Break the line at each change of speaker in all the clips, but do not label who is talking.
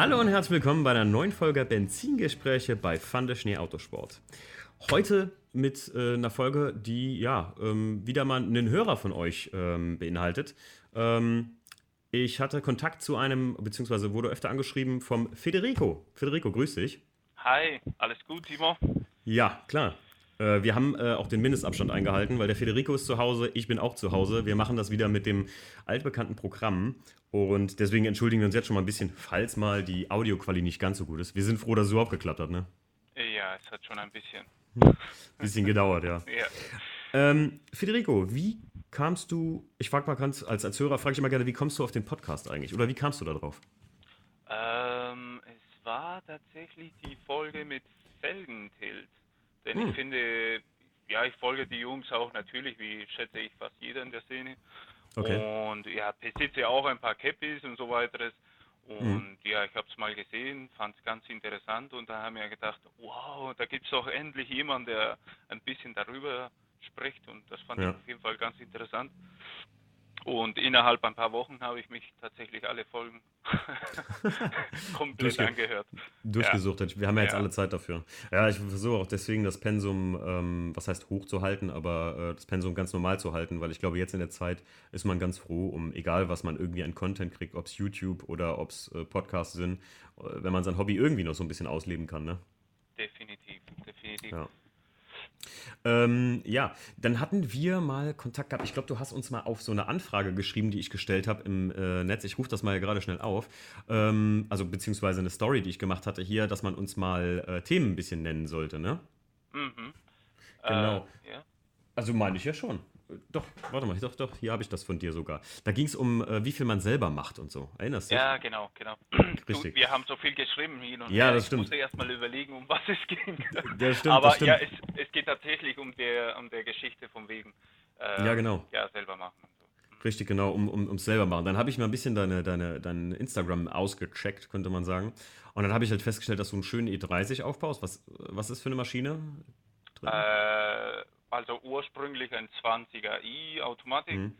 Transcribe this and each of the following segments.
Hallo und herzlich willkommen bei einer neuen Folge Benzingespräche bei Fande Schnee Autosport. Heute mit äh, einer Folge, die ja ähm, wieder mal einen Hörer von euch ähm, beinhaltet. Ähm, ich hatte Kontakt zu einem, beziehungsweise wurde öfter angeschrieben vom Federico. Federico, grüß dich.
Hi, alles gut, Timo?
Ja, klar. Äh, wir haben äh, auch den Mindestabstand eingehalten, weil der Federico ist zu Hause, ich bin auch zu Hause. Wir machen das wieder mit dem altbekannten Programm. Und deswegen entschuldigen wir uns jetzt schon mal ein bisschen, falls mal die Audioqualität nicht ganz so gut ist. Wir sind froh, dass es überhaupt geklappt hat, ne?
Ja, es hat schon ein bisschen.
bisschen gedauert, ja.
ja.
Ähm, Federico, wie kamst du, ich frage mal ganz, als, als Hörer frage ich immer gerne, wie kommst du auf den Podcast eigentlich? Oder wie kamst du da drauf?
Ähm, es war tatsächlich die Folge mit Felgentilt. Denn hm. ich finde, ja, ich folge die Jungs auch natürlich, wie schätze ich fast jeder in der Szene. Okay. Und ja, besitze auch ein paar Cappies und so weiteres. Und mhm. ja, ich habe es mal gesehen, fand es ganz interessant und da haben wir gedacht, wow, da gibt es doch endlich jemanden, der ein bisschen darüber spricht und das fand ja. ich auf jeden Fall ganz interessant. Und innerhalb ein paar Wochen habe ich mich tatsächlich alle Folgen komplett Durchge angehört.
Durchgesucht. Ja. Wir haben ja jetzt ja. alle Zeit dafür. Ja, ich versuche auch deswegen das Pensum, ähm, was heißt hochzuhalten, aber äh, das Pensum ganz normal zu halten, weil ich glaube, jetzt in der Zeit ist man ganz froh, um egal was man irgendwie an Content kriegt, ob es YouTube oder ob es äh, Podcasts sind, äh, wenn man sein Hobby irgendwie noch so ein bisschen ausleben kann. Ne?
Definitiv, definitiv.
Ja. Ähm, ja, dann hatten wir mal Kontakt gehabt. Ich glaube, du hast uns mal auf so eine Anfrage geschrieben, die ich gestellt habe im äh, Netz. Ich rufe das mal gerade schnell auf. Ähm, also beziehungsweise eine Story, die ich gemacht hatte hier, dass man uns mal äh, Themen ein bisschen nennen sollte, ne?
Mhm.
Genau. Äh, ja. Also meine ich ja schon. Doch, warte mal, doch, doch, hier habe ich das von dir sogar. Da ging es um, äh, wie viel man selber macht und so. Erinnerst du
dich? Ja, genau, genau.
Richtig.
Du, wir haben so viel geschrieben hin und
ja,
her.
Das stimmt.
Ich musste erst mal überlegen, um was es ging.
Ja, stimmt,
Aber
stimmt.
ja, es, es, geht tatsächlich um der, um der Geschichte vom Wegen.
Äh, ja, genau.
Ja, selber machen so.
Richtig, genau, um, um, ums selber machen. Dann habe ich mal ein bisschen deine, deine, dein Instagram ausgecheckt, könnte man sagen. Und dann habe ich halt festgestellt, dass du einen schönen E30 aufbaust. Was, was ist für eine Maschine?
Äh, also ursprünglich ein 20er i Automatik mhm.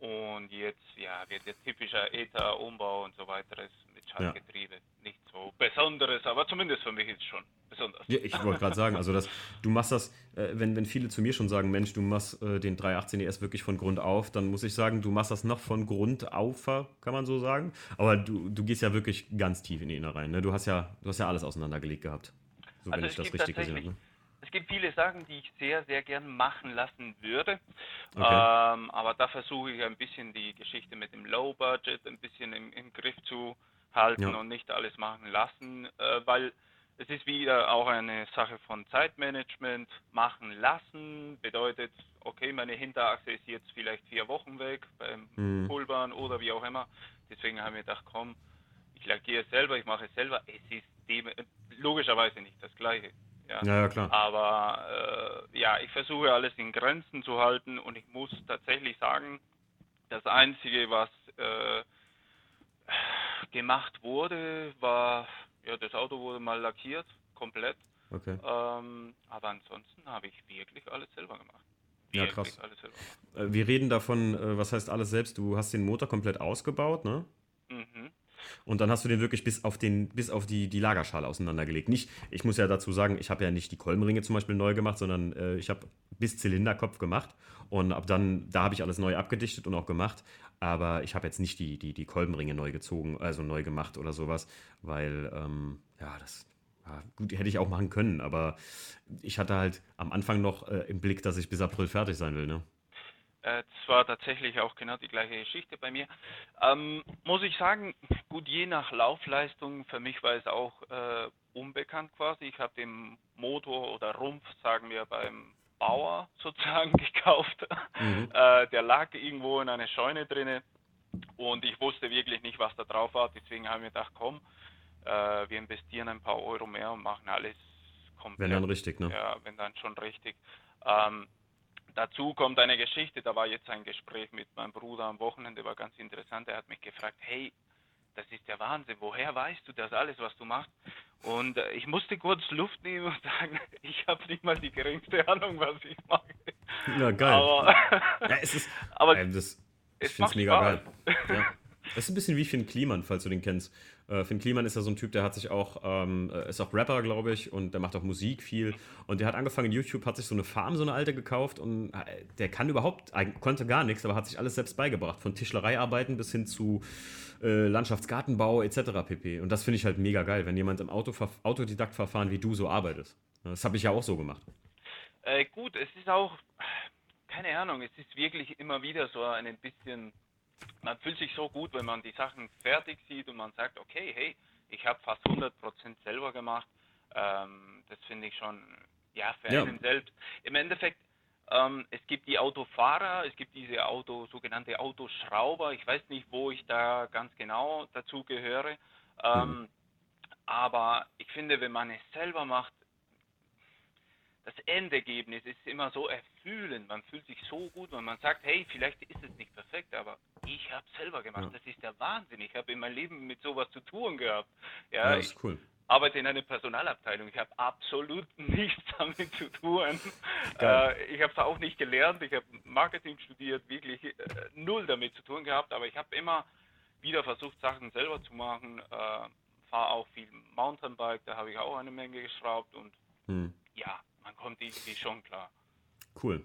und jetzt ja wird jetzt typischer ETA-Umbau und so weiter mit Schaltgetriebe. Ja. Nicht so Besonderes, aber zumindest für mich ist es schon besonders.
Ja, ich wollte gerade sagen, also das, du machst das, äh, wenn, wenn viele zu mir schon sagen, Mensch, du machst äh, den 318 ES wirklich von Grund auf, dann muss ich sagen, du machst das noch von Grund auf, kann man so sagen. Aber du, du gehst ja wirklich ganz tief in die Innereien. Ne? Du hast ja, du hast ja alles auseinandergelegt gehabt.
So, also wenn ich das richtig gesehen habe. Ne? Es gibt viele Sachen, die ich sehr, sehr gern machen lassen würde. Okay. Ähm, aber da versuche ich ein bisschen die Geschichte mit dem Low Budget ein bisschen im, im Griff zu halten ja. und nicht alles machen lassen, äh, weil es ist wieder auch eine Sache von Zeitmanagement. Machen lassen bedeutet, okay, meine Hinterachse ist jetzt vielleicht vier Wochen weg beim mhm. Pulvern oder wie auch immer. Deswegen haben wir gedacht, komm, ich lackiere es selber, ich mache es selber. Es ist dem, logischerweise nicht das Gleiche.
Ja, ja, klar.
Aber äh, ja, ich versuche alles in Grenzen zu halten und ich muss tatsächlich sagen, das Einzige, was äh, gemacht wurde, war, ja, das Auto wurde mal lackiert, komplett.
Okay.
Ähm, aber ansonsten habe ich wirklich alles selber gemacht.
Wirklich ja, krass. Äh, wir reden davon, äh, was heißt alles selbst? Du hast den Motor komplett ausgebaut, ne?
Mhm.
Und dann hast du den wirklich bis auf, den, bis auf die, die Lagerschale auseinandergelegt. Nicht, ich muss ja dazu sagen, ich habe ja nicht die Kolbenringe zum Beispiel neu gemacht, sondern äh, ich habe bis Zylinderkopf gemacht. Und ab dann, da habe ich alles neu abgedichtet und auch gemacht. Aber ich habe jetzt nicht die, die, die Kolbenringe neu gezogen, also neu gemacht oder sowas, weil, ähm, ja, das, ja, gut, hätte ich auch machen können, aber ich hatte halt am Anfang noch äh, im Blick, dass ich bis April fertig sein will, ne?
Äh, das war tatsächlich auch genau die gleiche Geschichte bei mir. Ähm, muss ich sagen, gut, je nach Laufleistung, für mich war es auch äh, unbekannt quasi. Ich habe den Motor oder Rumpf, sagen wir, beim Bauer sozusagen gekauft. Mhm. Äh, der lag irgendwo in einer Scheune drinne und ich wusste wirklich nicht, was da drauf war. Deswegen habe ich mir gedacht, komm, äh, wir investieren ein paar Euro mehr und machen alles komplett.
Wenn dann richtig, ne?
Ja, wenn dann schon richtig. Ähm, Dazu kommt eine Geschichte, da war jetzt ein Gespräch mit meinem Bruder am Wochenende, war ganz interessant. Er hat mich gefragt, hey, das ist der Wahnsinn, woher weißt du das alles, was du machst? Und äh, ich musste kurz Luft nehmen und sagen, ich habe nicht mal die geringste Ahnung, was ich mache.
Ja, geil. Aber, ja, es ist,
aber
äh, das, ich finde es mega Spaß. geil. Ja. Das ist ein bisschen wie Finn Kliman, falls du den kennst. Äh, Finn Kliman ist ja so ein Typ, der hat sich auch, ähm, äh, ist auch Rapper, glaube ich, und der macht auch Musik viel. Und der hat angefangen in YouTube, hat sich so eine Farm, so eine alte gekauft und äh, der kann überhaupt, konnte gar nichts, aber hat sich alles selbst beigebracht. Von Tischlereiarbeiten bis hin zu äh, Landschaftsgartenbau etc. pp. Und das finde ich halt mega geil, wenn jemand im Auto Autodidaktverfahren wie du so arbeitet. Das habe ich ja auch so gemacht.
Äh, gut, es ist auch, keine Ahnung, es ist wirklich immer wieder so ein bisschen man fühlt sich so gut, wenn man die Sachen fertig sieht und man sagt, okay, hey, ich habe fast 100% selber gemacht. Ähm, das finde ich schon, ja, für ja. einen selbst. Im Endeffekt, ähm, es gibt die Autofahrer, es gibt diese Auto, sogenannte Autoschrauber. Ich weiß nicht, wo ich da ganz genau dazu gehöre. Ähm, mhm. Aber ich finde, wenn man es selber macht, das Endergebnis ist immer so erfüllend. Man fühlt sich so gut, wenn man sagt, hey, vielleicht ist es nicht perfekt, aber ich habe es selber gemacht. Ja. Das ist der Wahnsinn. Ich habe in meinem Leben mit sowas zu tun gehabt. Ja, ja ist cool. Ich arbeite in einer Personalabteilung. Ich habe absolut nichts damit zu tun. Äh, ich habe es auch nicht gelernt. Ich habe Marketing studiert, wirklich äh, null damit zu tun gehabt. Aber ich habe immer wieder versucht, Sachen selber zu machen. Äh, Fahre auch viel Mountainbike. Da habe ich auch eine Menge geschraubt und hm. ja, man kommt irgendwie schon klar.
Cool.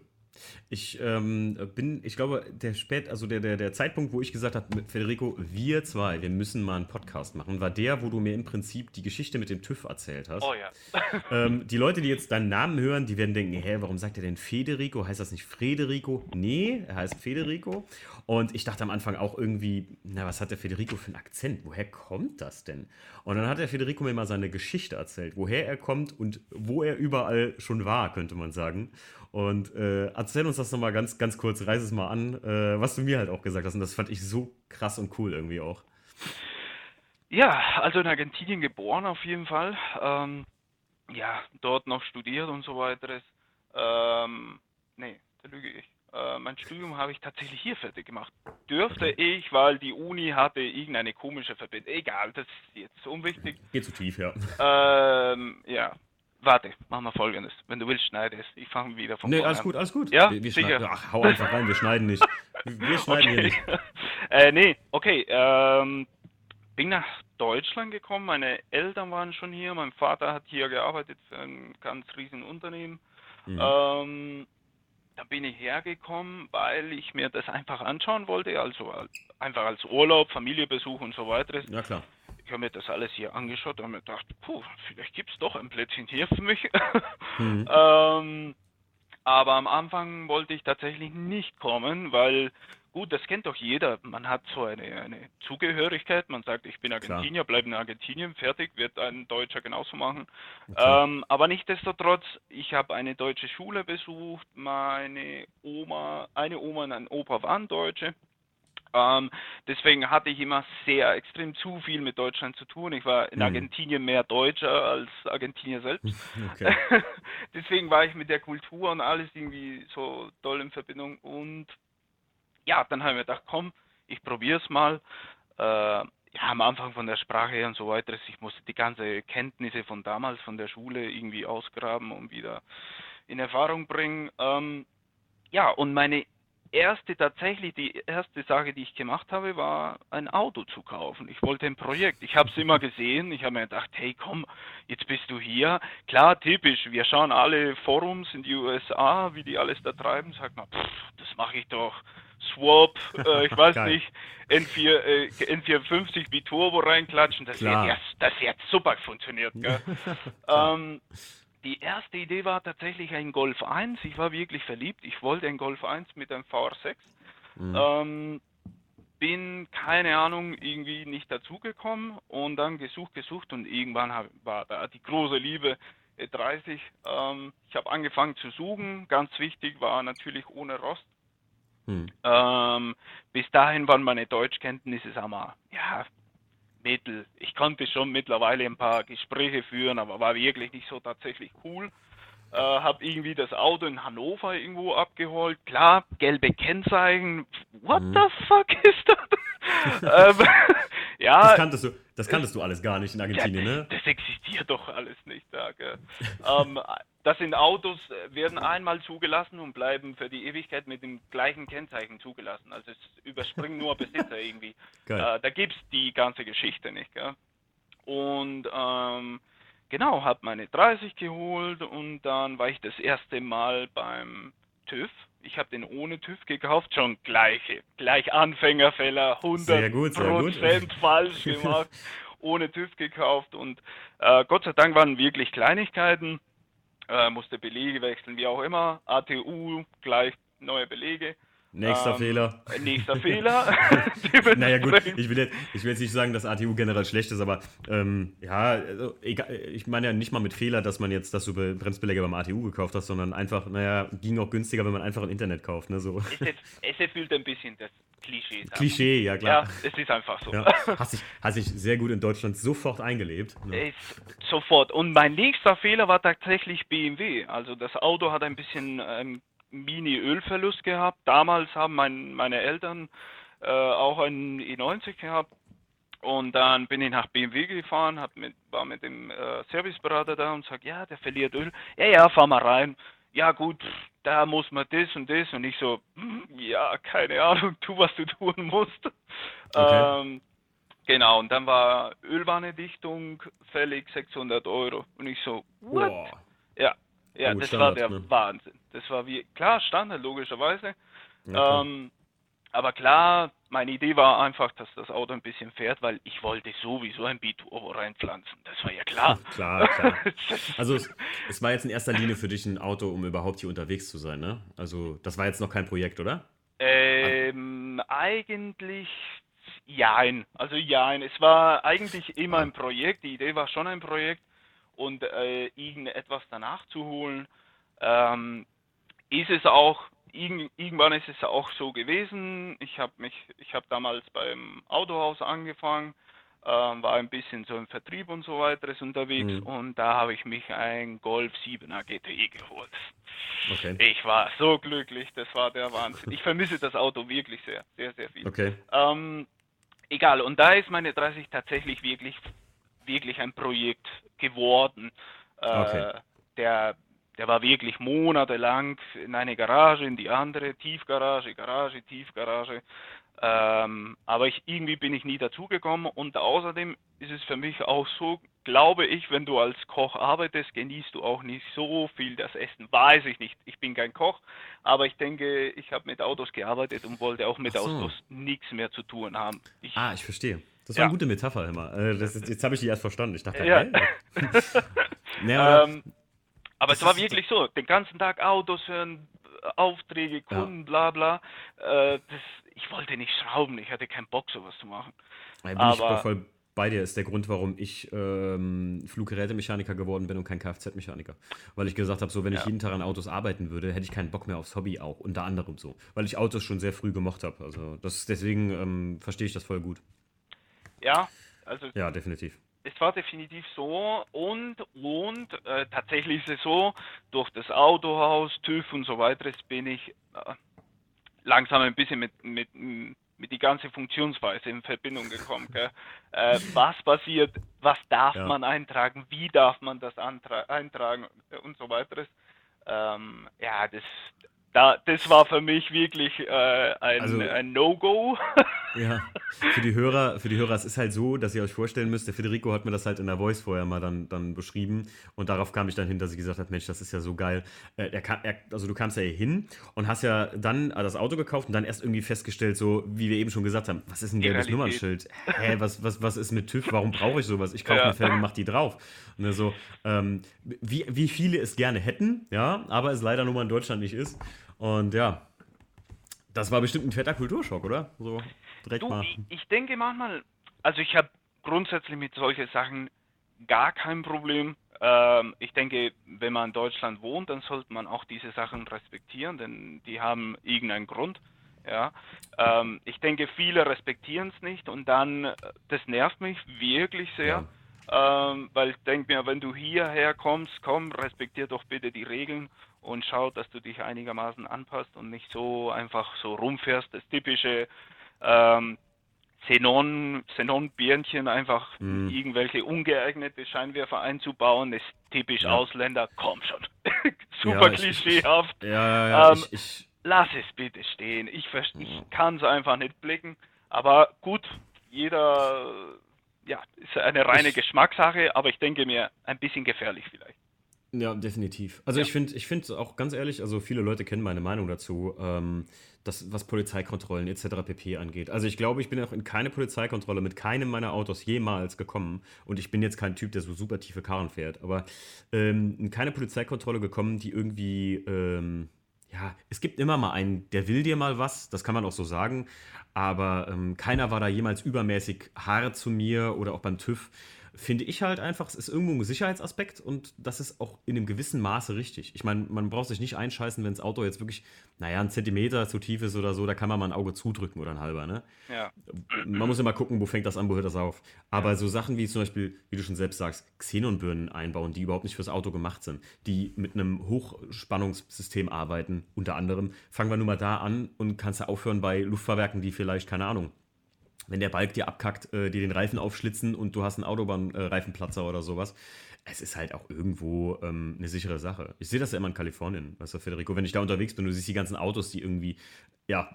Ich ähm, bin, ich glaube, der spät, also der, der, der Zeitpunkt, wo ich gesagt habe, mit Federico, wir zwei, wir müssen mal einen Podcast machen, war der, wo du mir im Prinzip die Geschichte mit dem TÜV erzählt hast. Oh ja. ähm, die Leute, die jetzt deinen Namen hören, die werden denken, hä, warum sagt er denn Federico? Heißt das nicht Federico? Nee, er heißt Federico. Und ich dachte am Anfang auch irgendwie, na, was hat der Federico für einen Akzent? Woher kommt das denn? Und dann hat der Federico mir mal seine Geschichte erzählt, woher er kommt und wo er überall schon war, könnte man sagen. Und äh, erzähl uns das nochmal ganz, ganz kurz, reiß es mal an, äh, was du mir halt auch gesagt hast. Und das fand ich so krass und cool irgendwie auch.
Ja, also in Argentinien geboren auf jeden Fall. Ähm, ja, dort noch studiert und so weiter. Ähm, nee, da lüge ich. Äh, mein Studium habe ich tatsächlich hier fertig gemacht. Dürfte ich, weil die Uni hatte irgendeine komische Verbindung. Egal, das ist jetzt unwichtig.
Geht zu tief, ja.
Ähm, ja, Warte, machen wir folgendes. Wenn du willst, schneide es. Ich fange wieder von
Nee, alles gut, alles gut.
Ja,
wir, wir
sicher.
Ach, hau einfach rein, wir schneiden nicht. Wir schneiden okay. hier nicht.
äh, nee, okay. Ähm, bin nach Deutschland gekommen. Meine Eltern waren schon hier. Mein Vater hat hier gearbeitet für ein ganz riesen Unternehmen. Mhm. Ähm, da bin ich hergekommen, weil ich mir das einfach anschauen wollte. Also einfach als Urlaub, Familiebesuch und so weiter.
Ja, klar
ich habe mir das alles hier angeschaut und mir gedacht, puh, vielleicht gibt es doch ein Plätzchen hier für mich. Mhm. ähm, aber am Anfang wollte ich tatsächlich nicht kommen, weil, gut, das kennt doch jeder. Man hat so eine, eine Zugehörigkeit. Man sagt, ich bin Argentinier, bleibe in Argentinien, fertig, wird ein Deutscher genauso machen. Okay. Ähm, aber nichtsdestotrotz, ich habe eine deutsche Schule besucht. Meine Oma, eine Oma und ein Opa waren Deutsche. Ähm, deswegen hatte ich immer sehr extrem zu viel mit Deutschland zu tun. Ich war in mhm. Argentinien mehr Deutscher als Argentinier selbst. Okay. deswegen war ich mit der Kultur und alles irgendwie so toll in Verbindung. Und ja, dann habe ich mir gedacht, komm, ich probiere es mal. Äh, ja, am Anfang von der Sprache her und so weiter. Ich musste die ganze Kenntnisse von damals, von der Schule irgendwie ausgraben und wieder in Erfahrung bringen. Ähm, ja, und meine erste, tatsächlich die erste Sache, die ich gemacht habe, war ein Auto zu kaufen. Ich wollte ein Projekt. Ich habe es immer gesehen. Ich habe mir gedacht, hey, komm, jetzt bist du hier. Klar, typisch. Wir schauen alle Forums in die USA, wie die alles da treiben. Sagt man, pff, das mache ich doch. Swap, äh, ich weiß nicht, N4, äh, N450 Biturbo reinklatschen. Das wird, ja, das wird super funktioniert. ähm, die erste Idee war tatsächlich ein Golf 1. Ich war wirklich verliebt. Ich wollte ein Golf 1 mit einem VR6. Mhm. Ähm, bin, keine Ahnung, irgendwie nicht dazugekommen und dann gesucht, gesucht und irgendwann hab, war da die große Liebe 30. Ähm, ich habe angefangen zu suchen. Ganz wichtig war natürlich ohne Rost. Hm. Ähm, bis dahin waren meine Deutschkenntnisse, sag mal, ja, Mittel. Ich konnte schon mittlerweile ein paar Gespräche führen, aber war wirklich nicht so tatsächlich cool. Äh, habe irgendwie das Auto in Hannover irgendwo abgeholt. Klar, gelbe Kennzeichen. What mhm. the fuck ist das?
ähm, ja. Das kanntest, du, das kanntest du alles gar nicht in Argentinien,
ja,
ne?
Das existiert doch alles nicht da. ähm, das sind Autos, äh, werden einmal zugelassen und bleiben für die Ewigkeit mit dem gleichen Kennzeichen zugelassen. Also es überspringen nur Besitzer irgendwie. Äh, da gibt es die ganze Geschichte nicht. Gell? und ähm, genau, habe meine 30 geholt und dann war ich das erste Mal beim TÜV. Ich habe den ohne TÜV gekauft, schon gleiche, gleich Anfängerfäller, 100
Sehr gut, sehr gut.
Prozent falsch gemacht, ohne TÜV gekauft und äh, Gott sei Dank waren wirklich Kleinigkeiten, äh, musste Belege wechseln, wie auch immer, ATU, gleich neue Belege.
Nächster
Ähm,
Fehler.
Nächster Fehler.
Naja gut, ich will, jetzt, ich will jetzt nicht sagen, dass ATU generell schlecht ist, aber ähm, ja, also, egal, ich meine ja nicht mal mit Fehler, dass man jetzt, dass du Be- Bremsbeläge beim ATU gekauft hast, sondern einfach, naja, ging auch günstiger, wenn man einfach im Internet kauft, ne, so.
Es erfüllt ein bisschen das Klischee.
Klischee, ja
Ja,
klar.
es ist einfach so.
Ja, hast dich, hast dich sehr gut in Deutschland sofort eingelebt. Ne?
Sofort. Und mein nächster Fehler war tatsächlich BMW. Also das Auto hat ein bisschen ähm, Mini-Ölverlust gehabt. Damals haben mein, meine Eltern äh, auch einen E90 gehabt. Und dann bin ich nach BMW gefahren, hab mit, war mit dem äh, Serviceberater da und sagt, ja, der verliert Öl. Ja, ja, fahr mal rein. Ja gut, da muss man das und das. Und ich so, hm, ja, keine Ahnung, tu, was du tun musst.
Okay.
Ähm, Genau, und dann war Ölwannedichtung fällig 600 Euro. Und ich so, what?
Boah.
Ja, ja,
Oh,
das
Standard,
war der
ne?
Wahnsinn. Das war wie, klar, Standard, logischerweise.
Ja,
ähm, aber klar, meine Idee war einfach, dass das Auto ein bisschen fährt, weil ich wollte sowieso ein Biturbo reinpflanzen. Das war ja klar.
Klar, klar. Also es, es war jetzt in erster Linie für dich ein Auto, um überhaupt hier unterwegs zu sein, ne? Also das war jetzt noch kein Projekt, oder?
Ähm, eigentlich jein. Also jein. Es war eigentlich immer
Ah.
ein Projekt. Die Idee war schon ein Projekt und äh, irgendetwas danach zu holen. Ähm, ist es auch, irgend, irgendwann ist es auch so gewesen. Ich habe mich, ich habe damals beim Autohaus angefangen, ähm, war ein bisschen so im Vertrieb und so weiteres unterwegs
Mhm.
und da habe ich mich ein Golf 7er GTI geholt.
Okay.
Ich war so glücklich, das war der Wahnsinn. Ich vermisse das Auto wirklich sehr, sehr, sehr viel.
Okay.
Ähm, egal, und da ist meine 30 tatsächlich wirklich, wirklich ein Projekt geworden. Äh,
Okay.
der, der war wirklich monatelang in eine Garage, in die andere, Tiefgarage, Garage, Tiefgarage. Ähm, aber ich, irgendwie bin ich nie dazugekommen und außerdem ist es für mich auch so, glaube ich, wenn du als Koch arbeitest, genießt du auch nicht so viel das Essen. Weiß ich nicht. Ich bin kein Koch, aber ich denke, ich habe mit Autos gearbeitet und wollte auch mit
so.
Autos nichts mehr zu tun haben. Ich,
Ah, ich verstehe. Das war
Ja.
eine gute Metapher immer. Äh, ist, jetzt habe ich die erst verstanden. Ich dachte,
Ja.
naja, aber,
ähm, aber es war wirklich so, den ganzen Tag Autos hören, Aufträge, Kunden, bla bla. Äh, das, ich wollte nicht schrauben, ich hatte keinen Bock, sowas zu machen.
da bin ich
aber-
voll bei dir. Ist der Grund, warum ich ähm, Fluggerätemechaniker geworden bin und kein Kfz-Mechaniker. Weil ich gesagt habe, so wenn ich
Ja.
jeden Tag an Autos arbeiten würde, hätte ich keinen Bock mehr aufs Hobby auch. Unter anderem so. Weil ich Autos schon sehr früh gemocht habe. Also das, deswegen ähm, verstehe ich das voll gut.
Ja, also
Ja, definitiv.
es war definitiv so und und äh, tatsächlich ist es so, durch das Autohaus, TÜV und so weiter bin ich äh, langsam ein bisschen mit, mit, mit die ganze Funktionsweise in Verbindung gekommen. Äh, was passiert, was darf
Ja.
man eintragen, wie darf man das eintragen und so weiteres. Ähm, ja, das, da, das war für mich wirklich äh, ein,
Also-
ein No-Go.
Ja, für die Hörer, für die Hörer, es ist halt so, dass ihr euch vorstellen müsst, der Federico hat mir das halt in der Voice vorher mal dann, dann beschrieben und darauf kam ich dann hin, dass ich gesagt habe, Mensch, das ist ja so geil. Äh, er kam, er, also du kamst ja hier hin und hast ja dann äh, das Auto gekauft und dann erst irgendwie festgestellt, so wie wir eben schon gesagt haben, was ist ein gelbes. Nummernschild? Hä, was, was, was ist mit TÜV? Warum brauche ich sowas? Ich kaufe
Ja.
eine Felge und mach die drauf. Und dann so, ähm, wie, wie viele es gerne hätten, ja, aber es leider nur mal in Deutschland nicht ist. Und ja, das war bestimmt ein fetter Kulturschock, oder? So direkt
Du,
mal.
ich, denke manchmal, also ich habe grundsätzlich mit solchen Sachen gar kein Problem. Ähm, ich denke, wenn man in Deutschland wohnt, dann sollte man auch diese Sachen respektieren, denn die haben irgendeinen Grund. Ja, ähm, ich denke, viele respektieren es nicht und dann, äh, das nervt mich wirklich sehr, ähm, weil ich denke mir, wenn du hierher kommst, komm, respektier doch bitte die Regeln und schau, dass du dich einigermaßen anpasst und nicht so einfach so rumfährst. Das typische ähm, Xenon, Xenon-Birnchen einfach
Mhm.
irgendwelche ungeeignete Scheinwerfer einzubauen, ist typisch
Ja.
Ausländer. Komm schon. Super
Ja, ich-
klischeehaft.
Ja, ja,
Ähm,
ich, ich,
Lass es bitte stehen. Ich, ich kann es einfach nicht blicken. Aber gut, jeder, ja, ist eine reine ich, Geschmackssache, aber ich denke mir, ein bisschen gefährlich vielleicht.
Ja, definitiv. Also ja. ich finde ich find auch ganz ehrlich, also viele Leute kennen meine Meinung dazu, ähm, das, was Polizeikontrollen etc. pp. angeht. Also ich glaube, ich bin auch in keine Polizeikontrolle mit keinem meiner Autos jemals gekommen. Und ich bin jetzt kein Typ, der so super tiefe Karren fährt, aber ähm, in keine Polizeikontrolle gekommen, die irgendwie, ähm, ja, es gibt immer mal einen, der will dir mal was, das kann man auch so sagen. Aber ähm, keiner war da jemals übermäßig hart zu mir oder auch beim TÜV finde ich halt einfach, es ist irgendwo ein Sicherheitsaspekt und das ist auch in einem gewissen Maße richtig. Ich meine, man braucht sich nicht einscheißen, wenn das Auto jetzt wirklich, naja, ein Zentimeter zu tief ist oder so, da kann man mal ein Auge zudrücken oder ein halber, ne?
Ja.
Man muss immer gucken, wo fängt das an, wo hört das auf. Aber ja. so Sachen wie zum Beispiel, wie du schon selbst sagst, Xenonbirnen einbauen, die überhaupt nicht fürs Auto gemacht sind, die mit einem Hochspannungssystem arbeiten, unter anderem, fangen wir nur mal da an und kannst du aufhören bei Luftfahrwerken, die vielleicht, keine Ahnung, wenn der Balk dir abkackt, äh, dir den Reifen aufschlitzen und du hast einen Autobahnreifenplatzer äh, oder sowas. Es ist halt auch irgendwo ähm, eine sichere Sache. Ich sehe das ja immer in Kalifornien, weißt du, Federico, wenn ich da unterwegs bin, du siehst die ganzen Autos, die irgendwie, ja,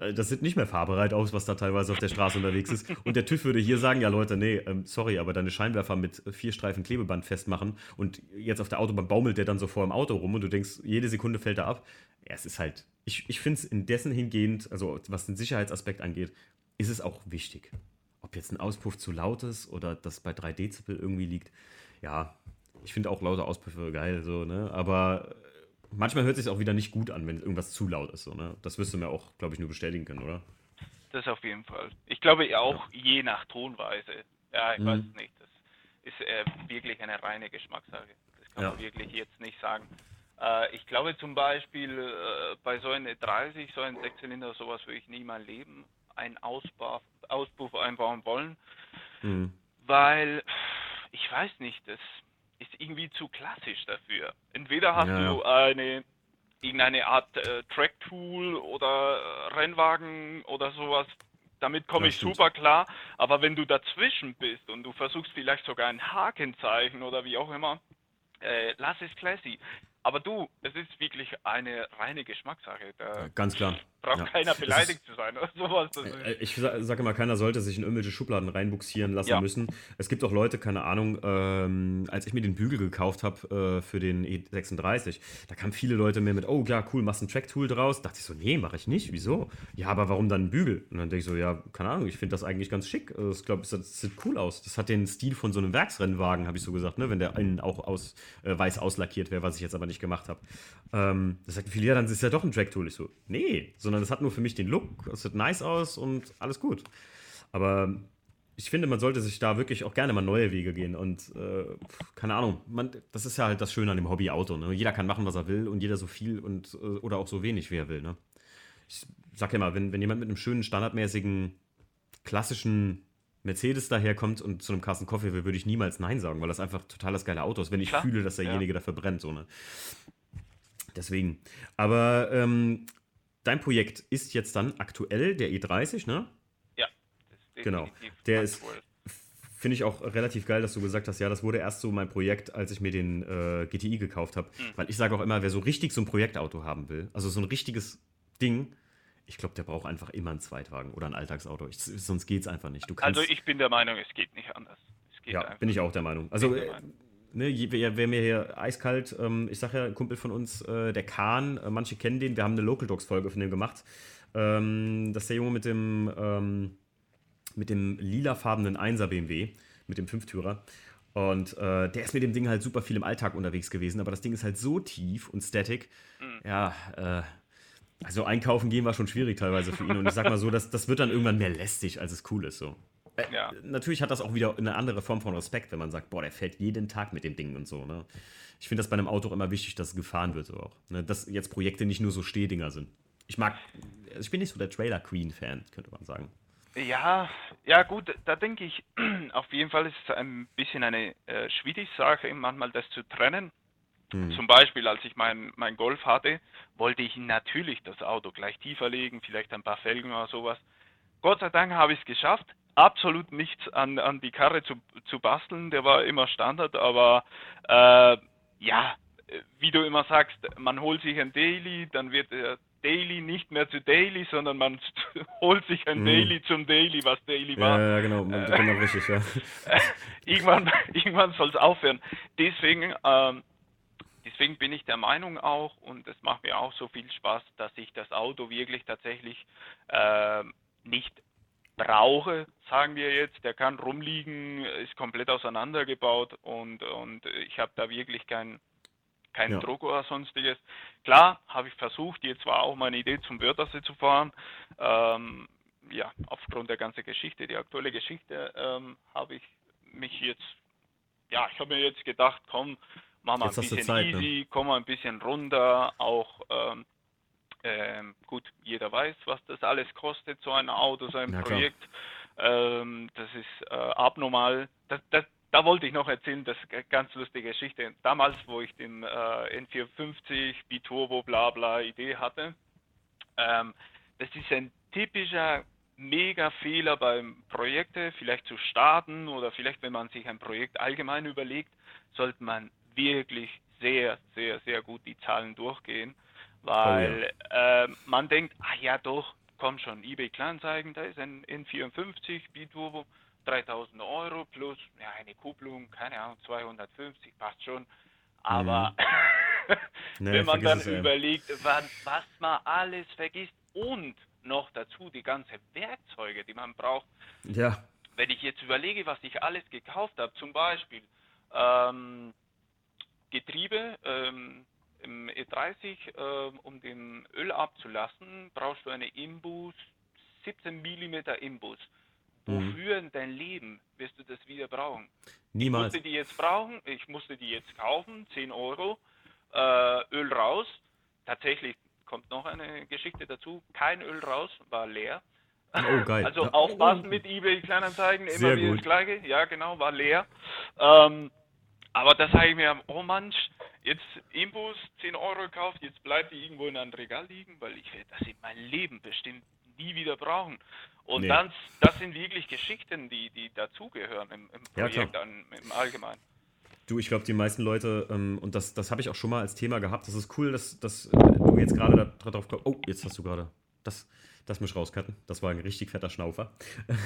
äh, das sieht nicht mehr fahrbereit aus, was da teilweise auf der Straße unterwegs ist. Und der TÜV würde hier sagen, ja Leute, nee, ähm, sorry, aber deine Scheinwerfer mit vier Streifen Klebeband festmachen und jetzt auf der Autobahn baumelt der dann so vor dem Auto rum und du denkst, jede Sekunde fällt er ab. Ja, es ist halt, ich, ich finde es in dessen hingehend, also was den Sicherheitsaspekt angeht, ist es auch wichtig. Ob jetzt ein Auspuff zu laut ist oder das bei 3 Dezibel irgendwie liegt. Ja, ich finde auch laute Auspuffe geil, so, ne? Aber manchmal hört es sich auch wieder nicht gut an, wenn irgendwas zu laut ist, so, ne? Das wirst du mir auch, glaube ich, nur bestätigen können, oder?
Das auf jeden Fall. Ich glaube auch ja. je nach Tonweise. Ja, ich mhm. weiß nicht. Das ist äh, wirklich eine reine Geschmackssache. Das kann ja. man wirklich jetzt nicht sagen. Äh, ich glaube zum Beispiel äh, bei so einem 30, so einem Sechszylinder, sowas würde ich nie mal leben einen Ausbau, Auspuff einbauen wollen, mhm. weil ich weiß nicht, das ist irgendwie zu klassisch dafür. Entweder hast ja. du eine irgendeine Art äh, Track-Tool oder Rennwagen oder sowas. Damit komme ich stimmt. super klar. Aber wenn du dazwischen bist und du versuchst vielleicht sogar ein Hakenzeichen oder wie auch immer, äh, lass es classy. Aber du, es ist wirklich eine reine Geschmackssache.
Da Ganz klar.
Braucht
ja.
keiner beleidigt zu sein oder sowas.
Äh, ich sage immer, keiner sollte sich in irgendwelche Schubladen reinbuxieren lassen ja. müssen. Es gibt auch Leute, keine Ahnung, ähm, als ich mir den Bügel gekauft habe äh, für den E36, da kamen viele Leute mir mit, oh ja, cool, machst ein Track-Tool draus. Da dachte ich so, nee, mache ich nicht. Wieso? Ja, aber warum dann ein Bügel? Und dann denke ich so, ja, keine Ahnung, ich finde das eigentlich ganz schick. Also, ich glaube, das sieht cool aus. Das hat den Stil von so einem Werksrennwagen, habe ich so gesagt, ne? wenn der innen auch aus, äh, weiß auslackiert wäre, was ich jetzt aber nicht gemacht habe. Ähm, das sagt viele, ja, dann ist es ja doch ein Track-Tool. Ich so, nee, sondern es hat nur für mich den Look, es sieht nice aus und alles gut. Aber ich finde, man sollte sich da wirklich auch gerne mal neue Wege gehen und äh, keine Ahnung, man, das ist ja halt das Schöne an dem Hobby Auto. Ne? Jeder kann machen, was er will und jeder so viel und äh, oder auch so wenig, wie er will. Ne? Ich sag ja mal, wenn, wenn jemand mit einem schönen, standardmäßigen, klassischen Mercedes daherkommt und zu einem Carsten Coffee will, würde ich niemals Nein sagen, weil das einfach total das geile Auto ist, wenn ich Klar. fühle, dass derjenige ja. dafür brennt. So, ne? Deswegen. Aber ähm, dein Projekt ist jetzt dann aktuell der E30, ne?
Ja.
genau. Der ist, finde ich auch relativ geil, dass du gesagt hast, ja, das wurde erst so mein Projekt, als ich mir den äh, GTI gekauft habe. Mhm. Weil ich sage auch immer, wer so richtig so ein Projektauto haben will, also so ein richtiges Ding, ich glaube, der braucht einfach immer einen Zweitwagen oder ein Alltagsauto. Ich, sonst geht es einfach nicht.
also ich bin der Meinung, es geht nicht anders.
Geht ja, bin ich auch der Meinung. Also äh, ne, wer, wer, mir hier eiskalt, ähm, ich sage ja, ein Kumpel von uns, äh, der Kahn, äh, manche kennen den, wir haben eine Local Dogs Folge von dem gemacht. Ähm, das ist der Junge mit dem, ähm, mit dem lilafarbenen 1er BMW, mit dem Fünftürer. Und äh, der ist mit dem Ding halt super viel im Alltag unterwegs gewesen, aber das Ding ist halt so tief und static. Mhm. Ja, äh, also einkaufen gehen war schon schwierig teilweise für ihn. Und ich sag mal so, das, das wird dann irgendwann mehr lästig, als es cool ist. So. Äh, ja. Natürlich hat das auch wieder eine andere Form von Respekt, wenn man sagt, boah, der fährt jeden Tag mit dem Ding und so. Ne? Ich finde das bei einem Auto auch immer wichtig, dass es gefahren wird so auch. Ne? Dass jetzt Projekte nicht nur so Stehdinger sind. Ich mag, also ich bin nicht so der Trailer Queen-Fan, könnte man sagen.
Ja, ja gut, da denke ich, auf jeden Fall ist es ein bisschen eine äh, schwierige Sache, manchmal das zu trennen. Hm. Zum Beispiel, als ich meinen mein Golf hatte, wollte ich natürlich das Auto gleich tiefer legen, vielleicht ein paar Felgen oder sowas. Gott sei Dank habe ich es geschafft absolut nichts an, an die Karre zu, zu basteln, der war immer Standard, aber äh, ja, wie du immer sagst, man holt sich ein Daily, dann wird er Daily nicht mehr zu Daily, sondern man holt sich ein mhm. Daily zum Daily, was Daily war.
Ja, ja genau, äh, genau richtig, ja.
irgendwann irgendwann soll es aufhören. Deswegen, ähm, deswegen bin ich der Meinung auch, und es macht mir auch so viel Spaß, dass ich das Auto wirklich tatsächlich äh, nicht brauche, sagen wir jetzt, der kann rumliegen, ist komplett auseinandergebaut und, und ich habe da wirklich keinen kein ja. Druck oder sonstiges. Klar, habe ich versucht, jetzt war auch meine Idee zum Wörthersee zu fahren. Ähm, ja, aufgrund der ganzen Geschichte, die aktuelle Geschichte, ähm, habe ich mich jetzt, ja, ich habe mir jetzt gedacht, komm, mach mal jetzt ein bisschen Zeit, ne? easy, ne? komm mal ein bisschen runter, auch ähm, ähm, gut, jeder weiß, was das alles kostet, so ein Auto, so ein ja, Projekt. Ähm, das ist äh, abnormal. Das, das, da wollte ich noch erzählen, das ist eine ganz lustige Geschichte. Damals, wo ich den äh, N450 Biturbo bla bla Idee hatte, ähm, das ist ein typischer Mega-Fehler beim Projekte, vielleicht zu starten oder vielleicht, wenn man sich ein Projekt allgemein überlegt, sollte man wirklich sehr, sehr, sehr gut die Zahlen durchgehen weil oh ja. äh, man denkt, ah ja doch, komm schon, eBay Kleinanzeigen, da ist ein N54 Biturbo, 3000 Euro plus ja, eine Kupplung, keine Ahnung, 250, passt schon. Aber mhm. nee, wenn man dann überlegt, was, was man alles vergisst und noch dazu die ganzen Werkzeuge, die man braucht.
Ja.
Wenn ich jetzt überlege, was ich alles gekauft habe, zum Beispiel ähm, Getriebe, ähm, im E30, äh, um den Öl abzulassen, brauchst du eine Imbus, 17 mm Imbus. Wofür in dein Leben wirst du das wieder brauchen?
Niemals.
Ich musste die jetzt brauchen, ich musste die jetzt kaufen, 10 Euro, äh, Öl raus. Tatsächlich kommt noch eine Geschichte dazu, kein Öl raus, war leer.
Oh, geil.
Also aufpassen mit eBay Kleinanzeigen, immer Sehr wieder gut. das gleiche. Ja, genau, war leer. Ähm, aber das habe ich mir, oh Mann, jetzt Imbus 10 Euro gekauft, jetzt bleibt die irgendwo in einem Regal liegen, weil ich werde das in meinem Leben bestimmt nie wieder brauchen. Und nee. dann, das sind wirklich Geschichten, die, die dazugehören im, im Projekt ja, an, im Allgemeinen.
Du, ich glaube, die meisten Leute, ähm, und das, das habe ich auch schon mal als Thema gehabt, das ist cool, dass, dass äh, du jetzt gerade darauf kommst. Oh, jetzt hast du gerade. Das, das muss rauscutten. Das war ein richtig fetter Schnaufer.